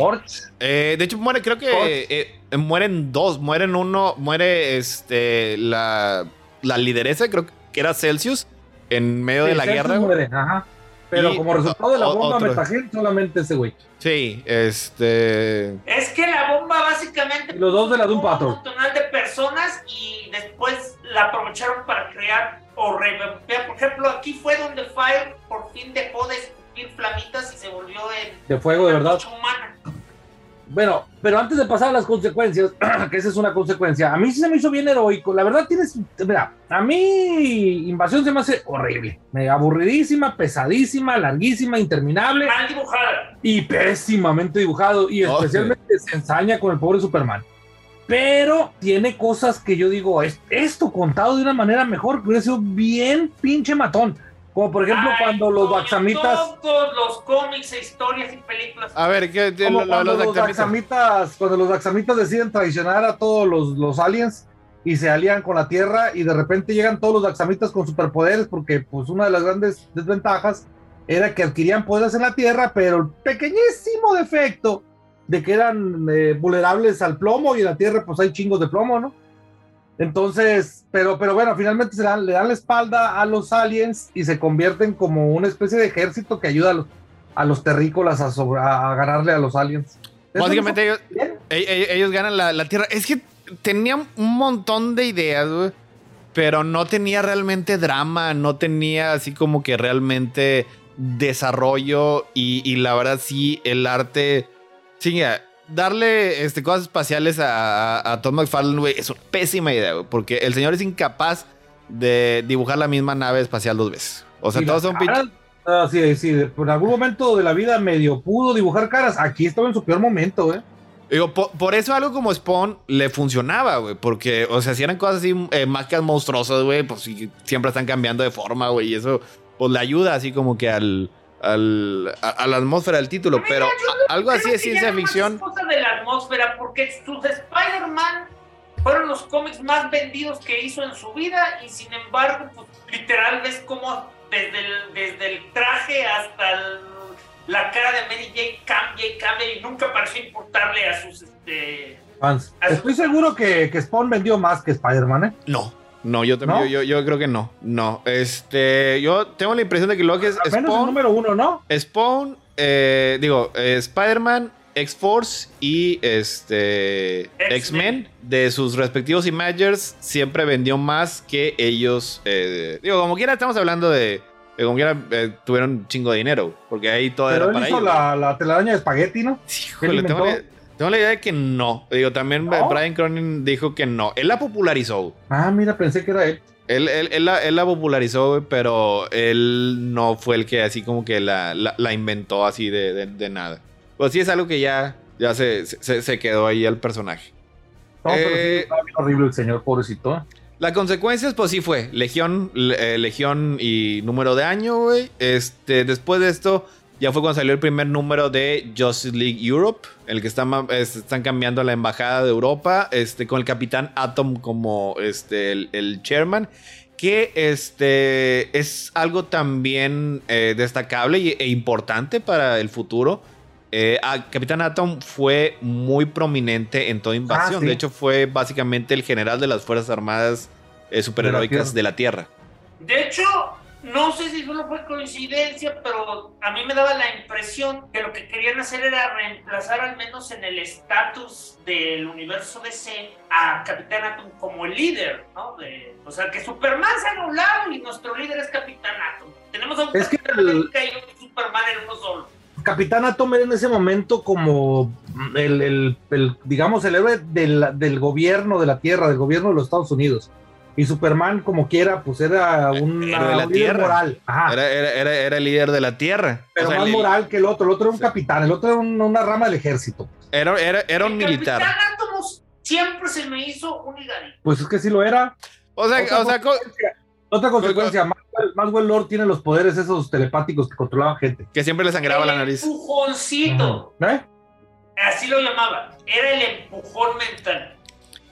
Eh, de hecho, muere, creo que eh, mueren dos. Mueren uno, muere este la la lideresa, creo que era Celsius, en medio de la guerra. ajá. Pero como resultado de la bomba Metagel, solamente ese güey. Sí, este. Es que la bomba básicamente. los dos de la Doom Patrol. Un total de personas y después la aprovecharon para crear o revivir. Por ejemplo, aquí fue donde Fire por fin dejó de escupir flamitas y se volvió en. De fuego, de verdad. Humana. Bueno, pero antes de pasar a las consecuencias, [clears throat] que esa es una consecuencia, a mí sí se me hizo bien heroico. La verdad tienes, mira, a mí Invasión se me hace horrible, aburridísima, pesadísima, larguísima, interminable. Mal dibujada. Y pésimamente dibujado, y especialmente se ensaña con el pobre Superman. Pero tiene cosas que yo digo, esto contado de una manera mejor, que hubiera sido bien pinche matón. Como por ejemplo cuando los Baxamitas. Todos los cómics e historias y películas. A ver, ¿qué como cuando los, Baxamitas, cuando los Baxamitas deciden traicionar a todos los, los aliens y se alían con la Tierra y de repente llegan todos los Baxamitas con superpoderes porque pues una de las grandes desventajas era que adquirían poderes en la Tierra, pero el pequeñísimo defecto de que eran eh, vulnerables al plomo y en la Tierra pues hay chingos de plomo, ¿no? Entonces, pero, pero bueno, finalmente se dan, le dan la espalda a los aliens y se convierten como una especie de ejército que ayuda a los, a los terrícolas a, a ganarle a los aliens. Básicamente ellos, ellos, ganan la, Tierra. Es que tenían un montón de ideas, güey, pero no tenía realmente drama, no tenía así como que realmente desarrollo y, y la verdad sí, el arte... Sí, darle este, cosas espaciales a, a, Tom McFarlane, güey, es una pésima idea, güey, porque el señor es incapaz de dibujar la misma nave espacial dos veces. O sea, todos son pinches. Ah, sí, sí, en algún momento de la vida medio pudo dibujar caras. Aquí estaba en su peor momento, ¿eh? Digo, po- por, eso algo como Spawn le funcionaba, güey. Porque, o sea, si eran cosas así, eh, máquinas monstruosas, güey, pues siempre están cambiando de forma, güey. Y eso, pues le ayuda así como que al, al, a, a la atmósfera del título. Pero a- algo así que ciencia ficción. Es cosa de la atmósfera, porque sus Spider-Man fueron los cómics más vendidos que hizo en su vida y sin embargo, pues, literal ves como desde el, desde el traje hasta el- la cara de Mary Jane cambia y cambia y nunca pareció importarle a sus... Este, Fans. Estoy seguro que, que Spawn vendió más que Spider-Man, ¿eh? No. No, yo también, ¿No? Yo, yo, yo creo que no. No. Este, yo tengo la impresión de que lo que es Al menos el Spawn, número uno, ¿no? Spawn, eh, digo, eh, Spider-Man, X-Force y este X-Men. De sus respectivos Imagers siempre vendió más que ellos. eh, digo, como quiera, estamos hablando de. de como quiera, eh, tuvieron un chingo de dinero. Porque ahí todo Pero era él para hizo ellos. la, la telaraña de espagueti, ¿no? Sí, ¿Él híjole, tengo? Tengo la idea de que no. Digo, también ¿No? Brian Cronin dijo que no. Él la popularizó. Ah, mira, pensé que era él. Él, él- él la, él la popularizó, güey, pero él no fue el que así como que la, la- la inventó así de, de- de nada. Pues sí es algo que ya, ya se, se, se quedó ahí el personaje. No, pero sí, Eh, estaba bien horrible el señor, pobrecito. Las consecuencias, pues sí fue. Legión, le- eh, Legión y número de año, güey. Este, después de esto, ya fue cuando salió el primer número de Justice League Europe. El que está, ma- es- están cambiando la embajada de Europa. Este, con el Capitán Atom como este, el, el chairman. Que este es algo también eh, destacable y- e importante para el futuro. Eh, a- Capitán Atom fue muy prominente en toda invasión. sí. De hecho, fue básicamente el general de las Fuerzas Armadas eh, superheroicas de la Tierra. De hecho, no sé si solo fue coincidencia, pero a mí me daba la impresión que lo que querían hacer era reemplazar al menos en el estatus del universo DC a Capitán Atom como el líder, ¿no? De- o sea, que Superman se ha anulado y nuestro líder es Capitán Atom. Tenemos a un Es que Capitán el- América y un Superman en uno solo. Capitán Atom era en ese momento como el, el- el, digamos, el héroe del, del gobierno de la Tierra, del gobierno de los Estados Unidos. Y Superman, como quiera, pues era un, Héroe de la un líder Tierra. moral. Ajá. Era, era- era- era el líder de la Tierra. pero O sea, más el- moral que el otro. El otro era un capitán, el otro era un- una rama del ejército. Era, era- era un El militar. Capitán Atom siempre se me hizo un. Pues es que sí lo era. O sea, Otra o sea, co- consecuencia- Otra consecuencia, Maxwell, Maxwell Lord tiene los poderes esos telepáticos que controlaban gente. que siempre le sangraba la nariz. empujoncito. ¿Eh? Así lo llamaban. Era el empujón mental.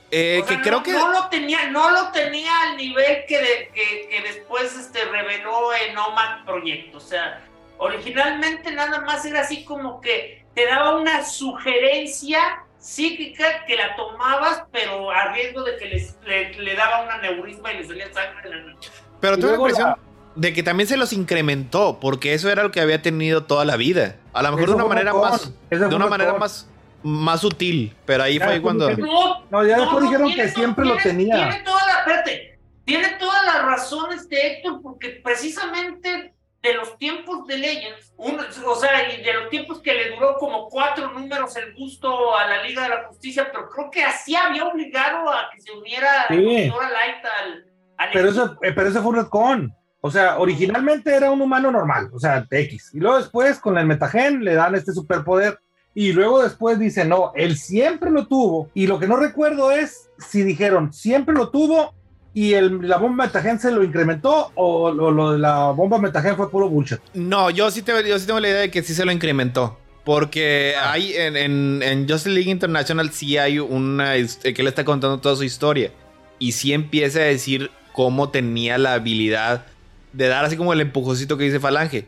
Eh, O que sea, creo no, que. no lo tenía, no lo tenía al nivel que, de- que, que después este, reveló en OMAD Project. O sea, originalmente nada más era así como que te daba una sugerencia psíquica que la tomabas, pero a riesgo de que les- le, le daba un aneurisma y le salía sangre de la nariz. Pero tengo la impresión la- de que también se los incrementó, porque eso era lo que había tenido toda la vida. A lo mejor Eso de una manera Macron. más. De una manera más, más sutil. Pero ahí Ya, fue cuando. No, No, ya después dijeron tiene que siempre lo tiene- tenía. Tiene toda la, espérate, tiene todas las razones de Héctor, porque precisamente de los tiempos de Legends, uno, o sea, y de los tiempos que le duró como cuatro números el gusto a la Liga de la Justicia, pero creo que así había obligado a que se uniera Sí. Doctora Light al, al Pero equipo. eso, eh, pero eso fue un retcon. O sea, originalmente era un humano normal, o sea, X. Y luego después, con el metagen, le dan este superpoder. Y luego después dice, no, él siempre lo tuvo. Y lo que no recuerdo es si dijeron, siempre lo tuvo y el, la bomba metagen se lo incrementó o lo, lo de la bomba metagen fue puro bullshit. No, yo sí, te- yo sí tengo la idea de que sí se lo incrementó. Porque Ah. hay en, en, en Justice League International sí hay una his- que le está contando toda su historia. Y sí empieza a decir cómo tenía la habilidad de dar así como el empujoncito que dice Falange.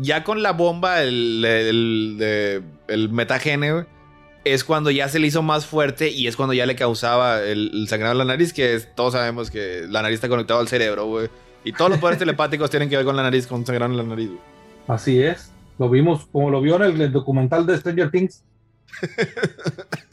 Ya con la bomba, el, el, el metagene, es cuando ya se le hizo más fuerte y es cuando ya le causaba el, sangrado en la nariz, que es- todos sabemos que la nariz está conectada al cerebro, güey. Y todos los poderes [laughs] telepáticos tienen que ver con la nariz, con sangrado en la nariz, güey. Así es. Lo vimos, como lo vio en el, el documental de Stranger Things. [laughs]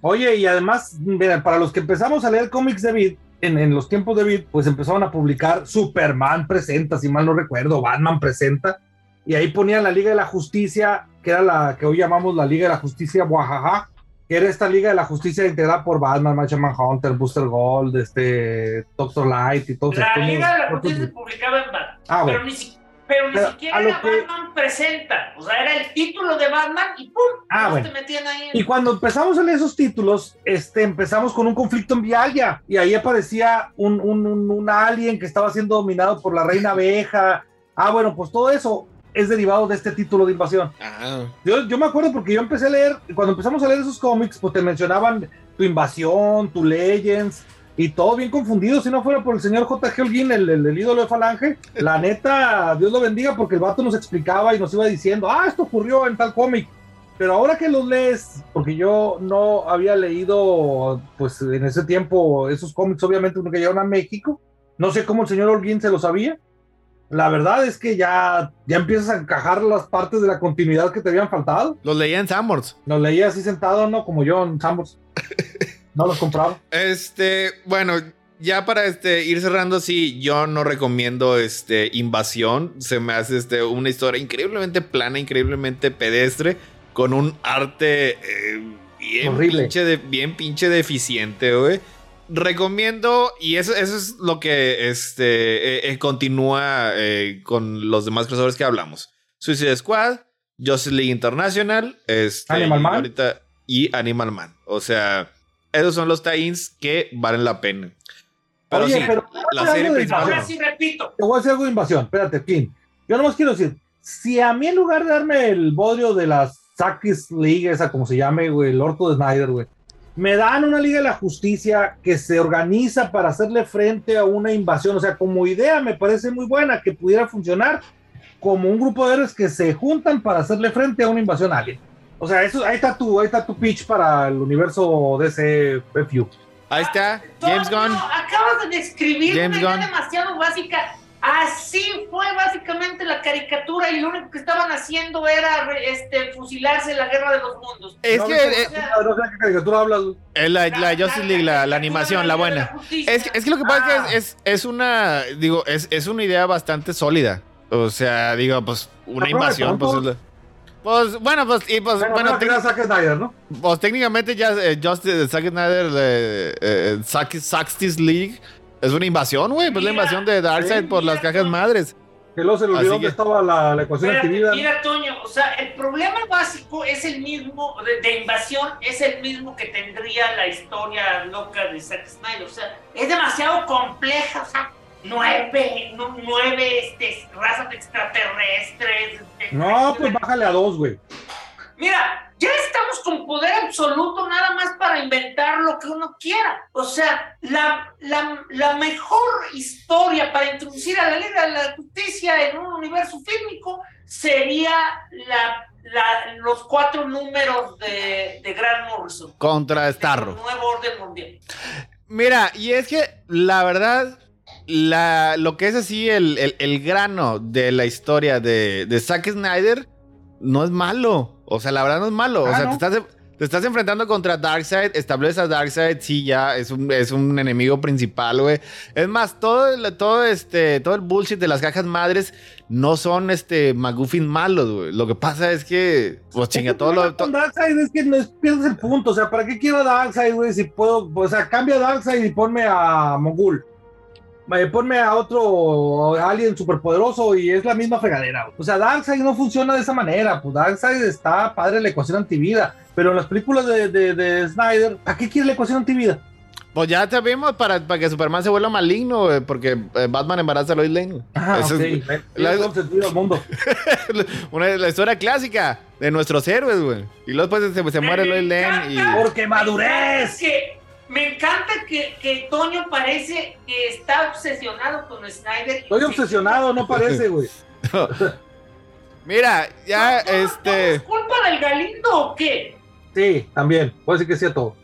Oye, y además, mira, para los que empezamos a leer cómics de Vid, en, en los tiempos de Vid, pues empezaron a publicar Superman presenta, si mal no recuerdo, Batman presenta, y ahí ponían la Liga de la Justicia, que era la que hoy llamamos la Liga de la Justicia Guajaja, que era esta Liga de la Justicia integrada por Batman, Martian Manhunter, Booster Gold, este, Doctor Light y todos La estos- Liga de la Justicia se publicaba en Batman, Ah, bueno. pero ni si- pero ni Pero, siquiera era que- Batman presenta. O sea, era el título de Batman y ¡pum! Ah, bueno. te metían ahí. Y cuando empezamos a leer esos títulos, este, empezamos con un conflicto en Vialia y ahí aparecía un, un, un, un alien que estaba siendo dominado por la reina abeja. Ah, bueno, pues todo eso es derivado de este título de invasión. Ah, Yo, yo me acuerdo porque yo empecé a leer, cuando empezamos a leer esos cómics, pues te mencionaban tu invasión, tu Legends, y todo bien confundido. Si no fuera por el señor J.G. Holguín, el, el, el ídolo de Falange, la [laughs] neta, Dios lo bendiga, porque el vato nos explicaba y nos iba diciendo, ah, esto ocurrió en tal cómic. Pero ahora que los lees, porque yo no había leído, pues en ese tiempo, esos cómics, obviamente, porque llegaron a México. No sé cómo el señor Holguín se lo sabía. La verdad es que ya, ya empiezas a encajar las partes de la continuidad que te habían faltado. los leía en Sanborns. Los leía así sentado, ¿no? Como yo en Sambors. [laughs] No los compraba. Este, bueno, ya para este, ir cerrando, sí, yo no recomiendo este, Invasión. Se me hace este, una historia increíblemente plana, increíblemente pedestre, con un arte eh, bien, Horrible. Pinche de, bien pinche deficiente, güey. Recomiendo, y eso, eso es lo que este, eh, eh, continúa eh, con los demás creadores que hablamos. Suicide Squad, Justice League International, este, Animal Man. ahorita- y Animal Man. O sea, esos son los tie-ins que valen la pena. Pero Oye, sí, pero la serie principal. Ahora sí repito. Te voy a decir algo de invasión. Espérate, Kim. Yo nomás quiero decir, si a mí en lugar de darme el bodrio de las Sakis League, esa como se llame, güey, el orto de Snyder, güey, me dan una Liga de la Justicia que se organiza para hacerle frente a una invasión. O sea, como idea me parece muy buena que pudiera funcionar como un grupo de héroes que se juntan para hacerle frente a una invasión alien. O sea, eso, ahí está tu, ahí está tu pitch para el universo DC FU. Ahí está, James Toño, Gunn. Acabas de describir James una idea demasiado básica. Así fue básicamente la caricatura y lo único que estaban haciendo era re- este, fusilarse en la guerra de los mundos. Es No, que no, eh, no, qué caricatura hablas, eh, la, la Justice League, la, la animación, la buena. Es, es que lo que pasa Ah. es que es, es, una, digo, es, es una idea bastante sólida. O sea, digo, pues una invasión, pues, la- pues bueno, pues, y pues, Bueno, Zack Snyder, ¿no? pues técnicamente ya eh, Justice, Zack Snyder, eh, eh, Zack- Justice League es una invasión, güey, pues la invasión de Darkseid sí, por las cajas no. madres. Que luego se le olvidó dónde que- estaba la, la ecuación Espérate, antivida. mira, Toño, o sea, el problema básico es el mismo de, de invasión, es el mismo que tendría la historia loca de Zack Snyder. O sea, es demasiado compleja, o sea, nueve, nu- nueve este, razas extraterrestres. este, No, pues bájale a dos, güey. Mira, ya estamos con poder absoluto nada más para inventar lo que uno quiera. O sea, la, la, la mejor historia para introducir a la Liga de la Justicia en un universo fílmico sería la, la- los cuatro números de, de Grant Morrison. Contra Starro. Nuevo Orden Mundial. Mira, y es que la verdad, la, lo que es así el, el- el grano de la historia de, de Zack Snyder no es malo. O sea, la verdad no es malo. o Ah, sea, ¿no? te, estás, te estás enfrentando contra Darkseid, estableces a Darkseid, sí, ya es un, es un enemigo principal, güey. Es más, todo el, todo, este, todo el bullshit de las cajas madres no son este McGuffin malos, güey. Lo que pasa es que, pues chinga, todo lo... con Darkseid es que no es- pierdes el punto. O sea, ¿para qué quiero a Darkseid, güey? Si puedo, o sea, cambia a Darkseid y ponme a Mogul. Eh, ponme a otro alien superpoderoso y es la misma fregadera. O sea, Darkseid no funciona de esa manera. Pues Darkseid está padre en la ecuación antivida. Pero en las películas de, de, de Snyder, ¿a qué quiere la ecuación antivida? Pues ya te vimos para, para que Superman se vuelva maligno, güey, porque eh, Batman embaraza a Lois Lane. Ah, Esa ok. es la- sentido al mundo. [laughs] una, la historia clásica de nuestros héroes, güey. Y luego después se, se muere Lois Lane y... Porque madurez. Que me encanta que, que Toño parece que está obsesionado con Snyder. Estoy obsesionado, no parece, güey. Mira, ya, ¿No- no- no este... ¿Es culpa del Galindo o qué? Sí, también. Puede decir que sí a todo.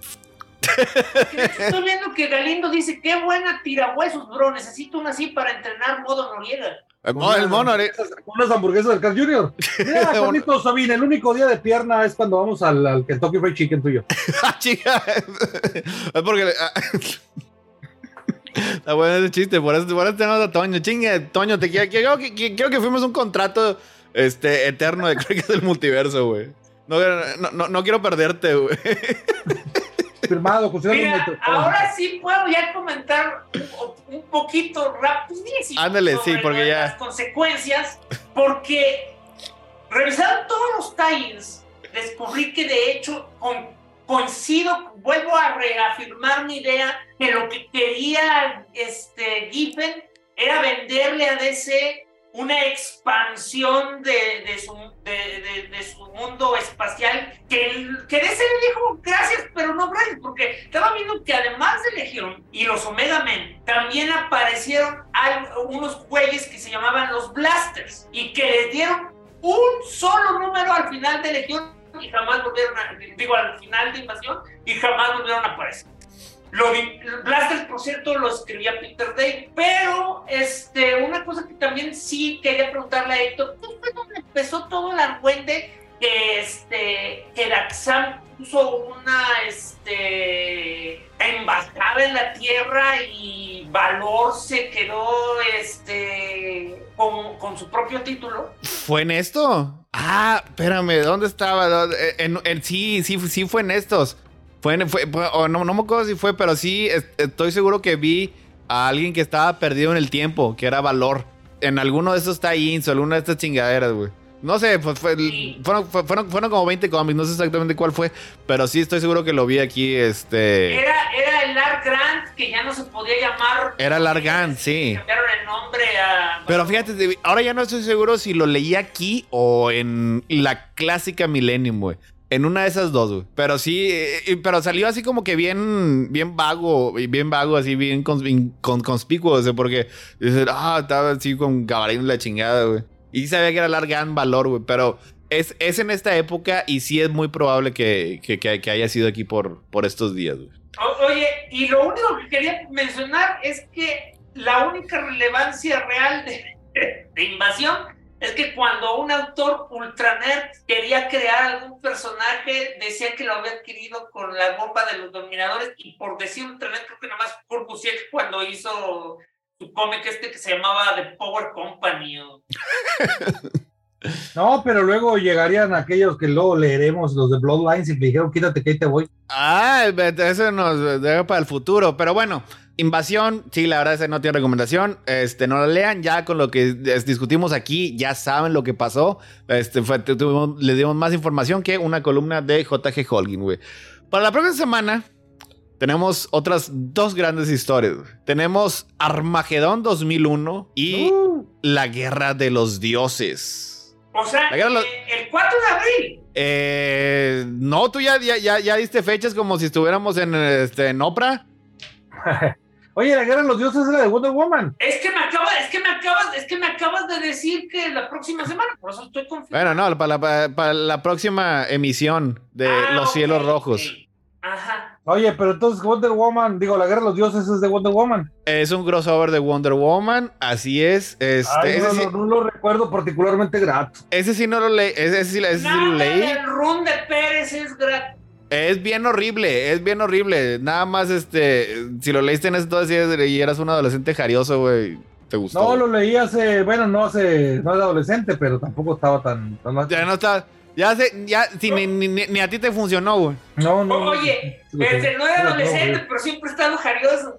Estoy viendo que Galindo dice, qué buena tirahuesos, bro, necesito una así para entrenar modo Noriega. El mono, el mono, eh. Unas hamburguesas del Carl Jr. Mira, [laughs] Carlitos Sabine, el único día de pierna es cuando vamos al, al Kentucky Fried Chicken tuyo. [laughs] Ah, chica. Es porque... ah, Está bueno ese chiste, por eso, por eso tenemos a Toño. Chingue, Toño, te quiero, quiero, que- quiero que fuimos un contrato este, eterno de creo que es del multiverso, güey. No, no, no, no quiero perderte, güey. [laughs] firmado, Mira, ahora sí puedo ya comentar un, un poquito rapidísimo. Ándale, sí, porque ya. Las consecuencias, porque revisando todos los tie-ins, descubrí que de hecho con, coincido, vuelvo a reafirmar mi idea que lo que quería este Giffen era venderle a DC una expansión de, de, su, de, su mundo espacial que, que DC le dijo gracias, pero no gracias, porque estaba viendo que además de Legión y los Omega Men, también aparecieron unos güeyes que se llamaban los Blasters y que les dieron un solo número al final de Legión y jamás volvieron a, digo, al final de Invasión y jamás volvieron a aparecer. Lo Blaster, por cierto, lo escribía Peter Day, pero este, una cosa que también sí quería preguntarle a Héctor, ¿qué fue donde empezó todo el argüende que, este, que Daxam puso una este, embajada en la tierra y Valor se quedó este, con, con su propio título? ¿Fue en esto? Ah, espérame, ¿dónde estaba? En, en, sí, sí, sí fue en estos. Fue, fue, no, no me acuerdo si fue, pero sí estoy seguro que vi a alguien que estaba perdido en el tiempo, que era Valor. En alguno de esos tie-ins o alguna de estas chingaderas, güey. No sé, pues fue, fueron, fueron, fueron, como 20 cómics, no sé exactamente cuál fue, pero sí estoy seguro que lo vi aquí, este... Era, era el Lark Grant, que ya no se podía llamar... Era Lark Grant, sí. Cambiaron el nombre a... Pero fíjate, ahora ya no estoy seguro si lo leí aquí o en la clásica Millennium, güey. En una de esas dos, güey. Pero sí, eh, pero salió así como que bien, bien vago, bien vago, así bien con, conspicuo, o porque dice, ah, estaba así con gabarín la chingada, güey. Y sabía que era largan valor, güey, pero es, es en esta época y sí es muy probable que, que, haya sido aquí por, por estos días, güey. oye, y lo único que quería mencionar es que la única relevancia real de, [laughs] de invasión es que cuando un autor ultranet quería crear algún personaje, decía que lo había adquirido con la bomba de los dominadores, y por decir ultranet, creo que nada más Corbusier cuando hizo su cómic este que se llamaba The Power Company. [laughs] No, pero luego llegarían aquellos que luego leeremos, los de Bloodlines, y le dijeron, quítate que ahí te voy. Ah, eso nos deja para el futuro, pero bueno. Invasión, sí, la verdad es que no tiene recomendación. Este, no la lean. Ya con lo que discutimos aquí, ya saben lo que pasó. Este, fue, le dimos más información que una columna de JG Holguín, güey. Para la próxima semana, tenemos otras dos grandes historias. Tenemos Armagedón 2001 y uh. La Guerra de los Dioses. O sea, eh, el 4 de abril. Eh, no, tú ya, ya, ya, diste fechas como si estuviéramos en, este, en Oprah. [laughs] Oye, la guerra de los dioses es la de Wonder Woman. Es que me acabas, es que me acabas, es que me acabas de decir que la próxima semana, por eso estoy confiando. Bueno, no, para la, para, la próxima emisión de ah, Los Cielos Rojos. Ajá. Oye, pero entonces Wonder Woman, digo, la guerra de los dioses es de Wonder Woman. Es un crossover de Wonder Woman, así es. Este, no, lo recuerdo particularmente grato. Ese sí no lo leí, ese, sí, ese sí lo leí. El run de Pérez es grato. Es bien horrible, es bien horrible. Nada más, este, si lo leíste en ese entonces y eras un adolescente jarioso, güey, ¿te gustó? No, lo leí hace, bueno, no hace, no era adolescente, pero tampoco estaba tan... Ya no está, ya sé, ya, si ni, ni, a ti te funcionó, güey. No, no. Oye, desde no era adolescente, pero siempre he estado jarioso.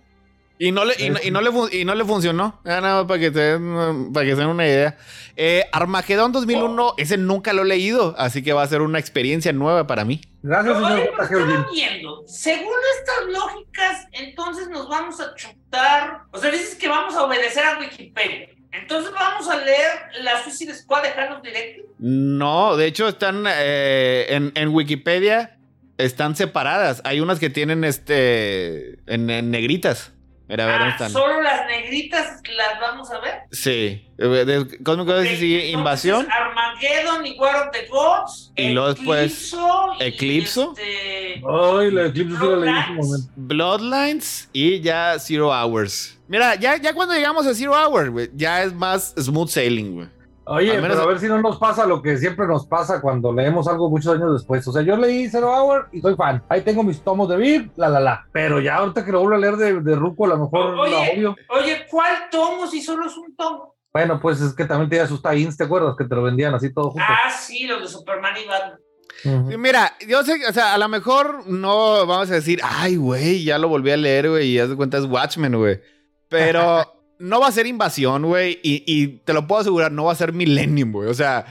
Y no le, y no, le, y no le funcionó. nada para que, te den, para que se den una idea. Eh, Armagedón 2001, ese nunca lo he leído, así que va a ser una experiencia nueva para mí. Gracias, señor viendo. Según estas lógicas, entonces nos vamos a chutar. O sea, dices que vamos a obedecer a Wikipedia. Entonces vamos a leer la Suicide Squad de Hanos Direct. No, de hecho están eh, en, en Wikipedia están separadas. Hay unas que tienen este en negritas. Mira, a ver, ah, ¿Solo las negritas las vamos a ver? Sí. Cósmico okay. sigue Invasión. Armageddon y War of the Gods. Y luego después. Eclipso. Este, Ay, la Eclipso sí la leí en momento. Bloodlines y ya Zero Hours. Mira, ya, ya cuando llegamos a Zero Hours, güey, ya es más smooth sailing, güey. Oye, pero a ver si no nos pasa lo que siempre nos pasa cuando leemos algo muchos años después. O sea, yo leí Zero Hour y soy fan. Ahí tengo mis tomos de VIP, la la la. Pero ya ahorita que lo vuelvo a leer de, de Ruco, a lo mejor oye, obvio. Oye, ¿cuál tomo si solo es un tomo? Bueno, pues es que también te asusta ins, ¿te acuerdas? Que te lo vendían así todo junto. Ah, sí, los de Superman y Batman. Mira, yo sé, o sea, a lo mejor no vamos a decir, ay, güey, ya lo volví a leer, güey, y haz de cuenta es Watchmen, güey. Pero [laughs] no va a ser invasión, güey, y, y, te lo puedo asegurar, no va a ser Millennium, güey. O sea,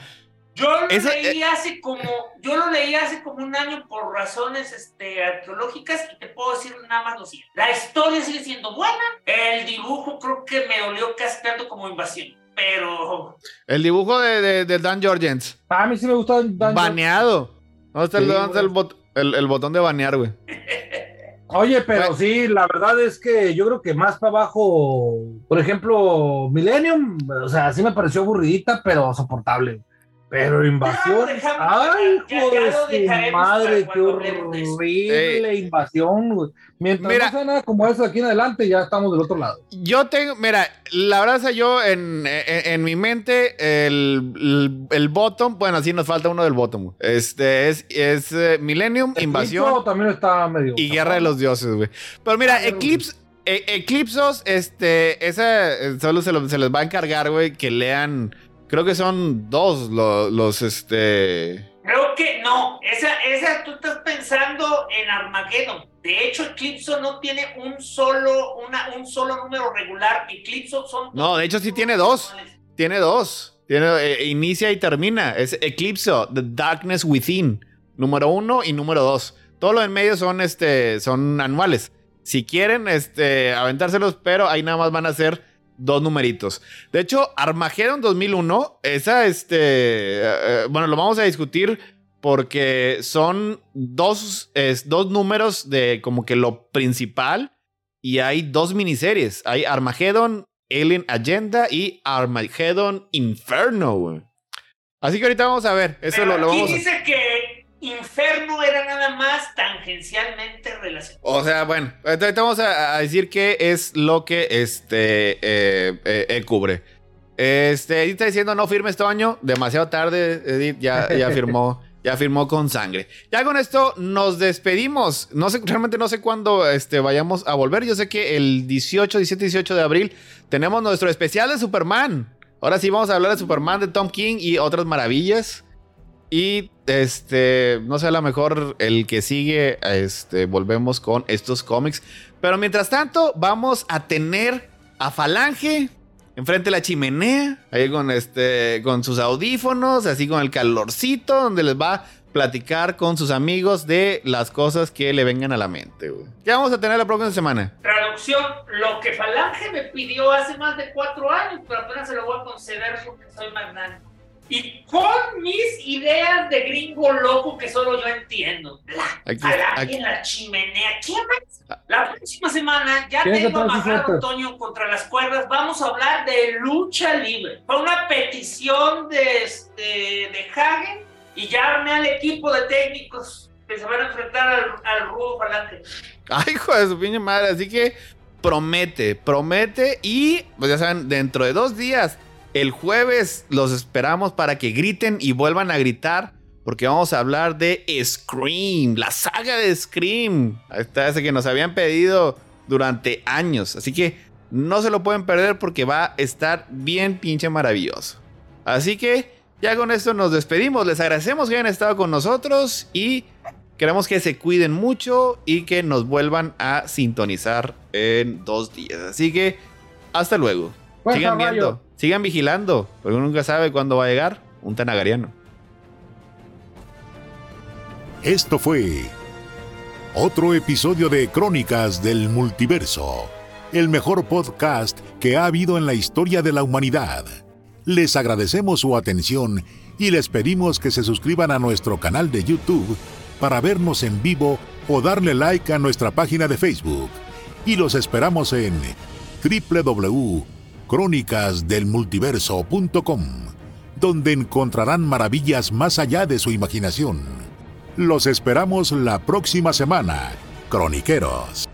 yo lo leí eh, hace como, yo lo leí hace como un año por razones este, arqueológicas y te puedo decir nada más lo siguiente. La historia sigue siendo buena, el dibujo creo que me dolió cascando como invasión, pero... El dibujo de, de, Dan Jorgens. A mí sí me gustó Dan Baneado. ¿Dónde está, el, el, botón de banear, güey? [laughs] Oye, pero sí, la verdad es que yo creo que más para abajo, por ejemplo, Millennium, o sea, sí me pareció aburridita, pero soportable. Pero invasión. Ay, joder, madre, qué horrible invasión. Mientras mira, no sea nada como eso aquí en adelante, ya estamos del otro lado. Yo tengo, mira, la verdad es que yo en, en, mi mente, el, el, bottom, bueno, así nos falta uno del bottom. Este es, es eh, Millennium, invasión. también está medio. Y Guerra de los Dioses, güey. Pero mira, Eclipse. E, Eclipsos, este, esa eh, solo se, se les va a encargar, güey, que lean Creo que son dos los, los este. Creo que no. Esa, esa tú estás pensando en Armageddon. De hecho, Eclipse no tiene un solo, una, un solo número regular. Eclipse son. No, de hecho sí tiene dos. Tiene dos. Tiene, eh, inicia y termina. Es Eclipse, The Darkness Within. Número uno y número dos. Todo lo en medio son, este, son anuales. Si quieren este, aventárselos, pero ahí nada más van a ser dos numeritos. De hecho, Armageddon 2001, esa, este, eh, eh, bueno, lo vamos a discutir porque son dos, dos números de como que lo principal y hay dos miniseries. Hay Armageddon Alien Agenda y Armageddon Inferno. Así que ahorita vamos a ver. Eso lo, lo, vamos dice que Inferno era nada más tangencialmente relacionado. O sea, bueno, ahorita vamos a, decir qué es lo que este eh, eh, cubre. Este, Edith está diciendo no firme este año. Demasiado tarde, Edith ya, ya firmó. ya firmó con sangre. Ya con esto nos despedimos. No sé, realmente no sé cuándo este, vayamos a volver. Yo sé que el 18, 17, 18 de abril tenemos nuestro especial de Superman. Ahora sí vamos a hablar de Superman, de Tom King y otras maravillas. Y este, no sé, a lo mejor el que sigue, este, volvemos con estos cómics. Pero mientras tanto, vamos a tener a Falange enfrente de la chimenea, ahí con este, con sus audífonos, así con el calorcito, donde les va a platicar con sus amigos de las cosas que le vengan a la mente. ¿Qué vamos a tener la próxima semana? Traducción, lo que Falange me pidió hace más de cuatro años, pero apenas se lo voy a conceder porque soy magnánimo y con mis ideas de gringo loco que solo yo entiendo. La, aquí, en la chimenea. ¿Quién más? La próxima semana ya tengo amarrado Toño contra las cuerdas. Vamos a hablar de lucha libre. Fue una petición de, este, de Hagen y ya armé al equipo de técnicos que se van a enfrentar al, al rudo falante. Ay, hijo de su piña madre. Así que promete, promete y, pues ya saben, dentro de dos días el jueves los esperamos para que griten y vuelvan a gritar. Porque vamos a hablar de Scream, la saga de Scream. Esta ese que nos habían pedido durante años. Así que no se lo pueden perder porque va a estar bien pinche maravilloso. Así que ya con esto nos despedimos. Les agradecemos que hayan estado con nosotros y queremos que se cuiden mucho y que nos vuelvan a sintonizar en dos días. Así que hasta luego. Sigan viendo. Sigan vigilando, porque uno nunca sabe cuándo va a llegar un tanagariano. Esto fue otro episodio de Crónicas del Multiverso, el mejor podcast que ha habido en la historia de la humanidad. Les agradecemos su atención y les pedimos que se suscriban a nuestro canal de YouTube para vernos en vivo o darle like a nuestra página de Facebook. Y los esperamos en www crónicasdelmultiverso.com, donde encontrarán maravillas más allá de su imaginación. Los esperamos la próxima semana, croniqueros.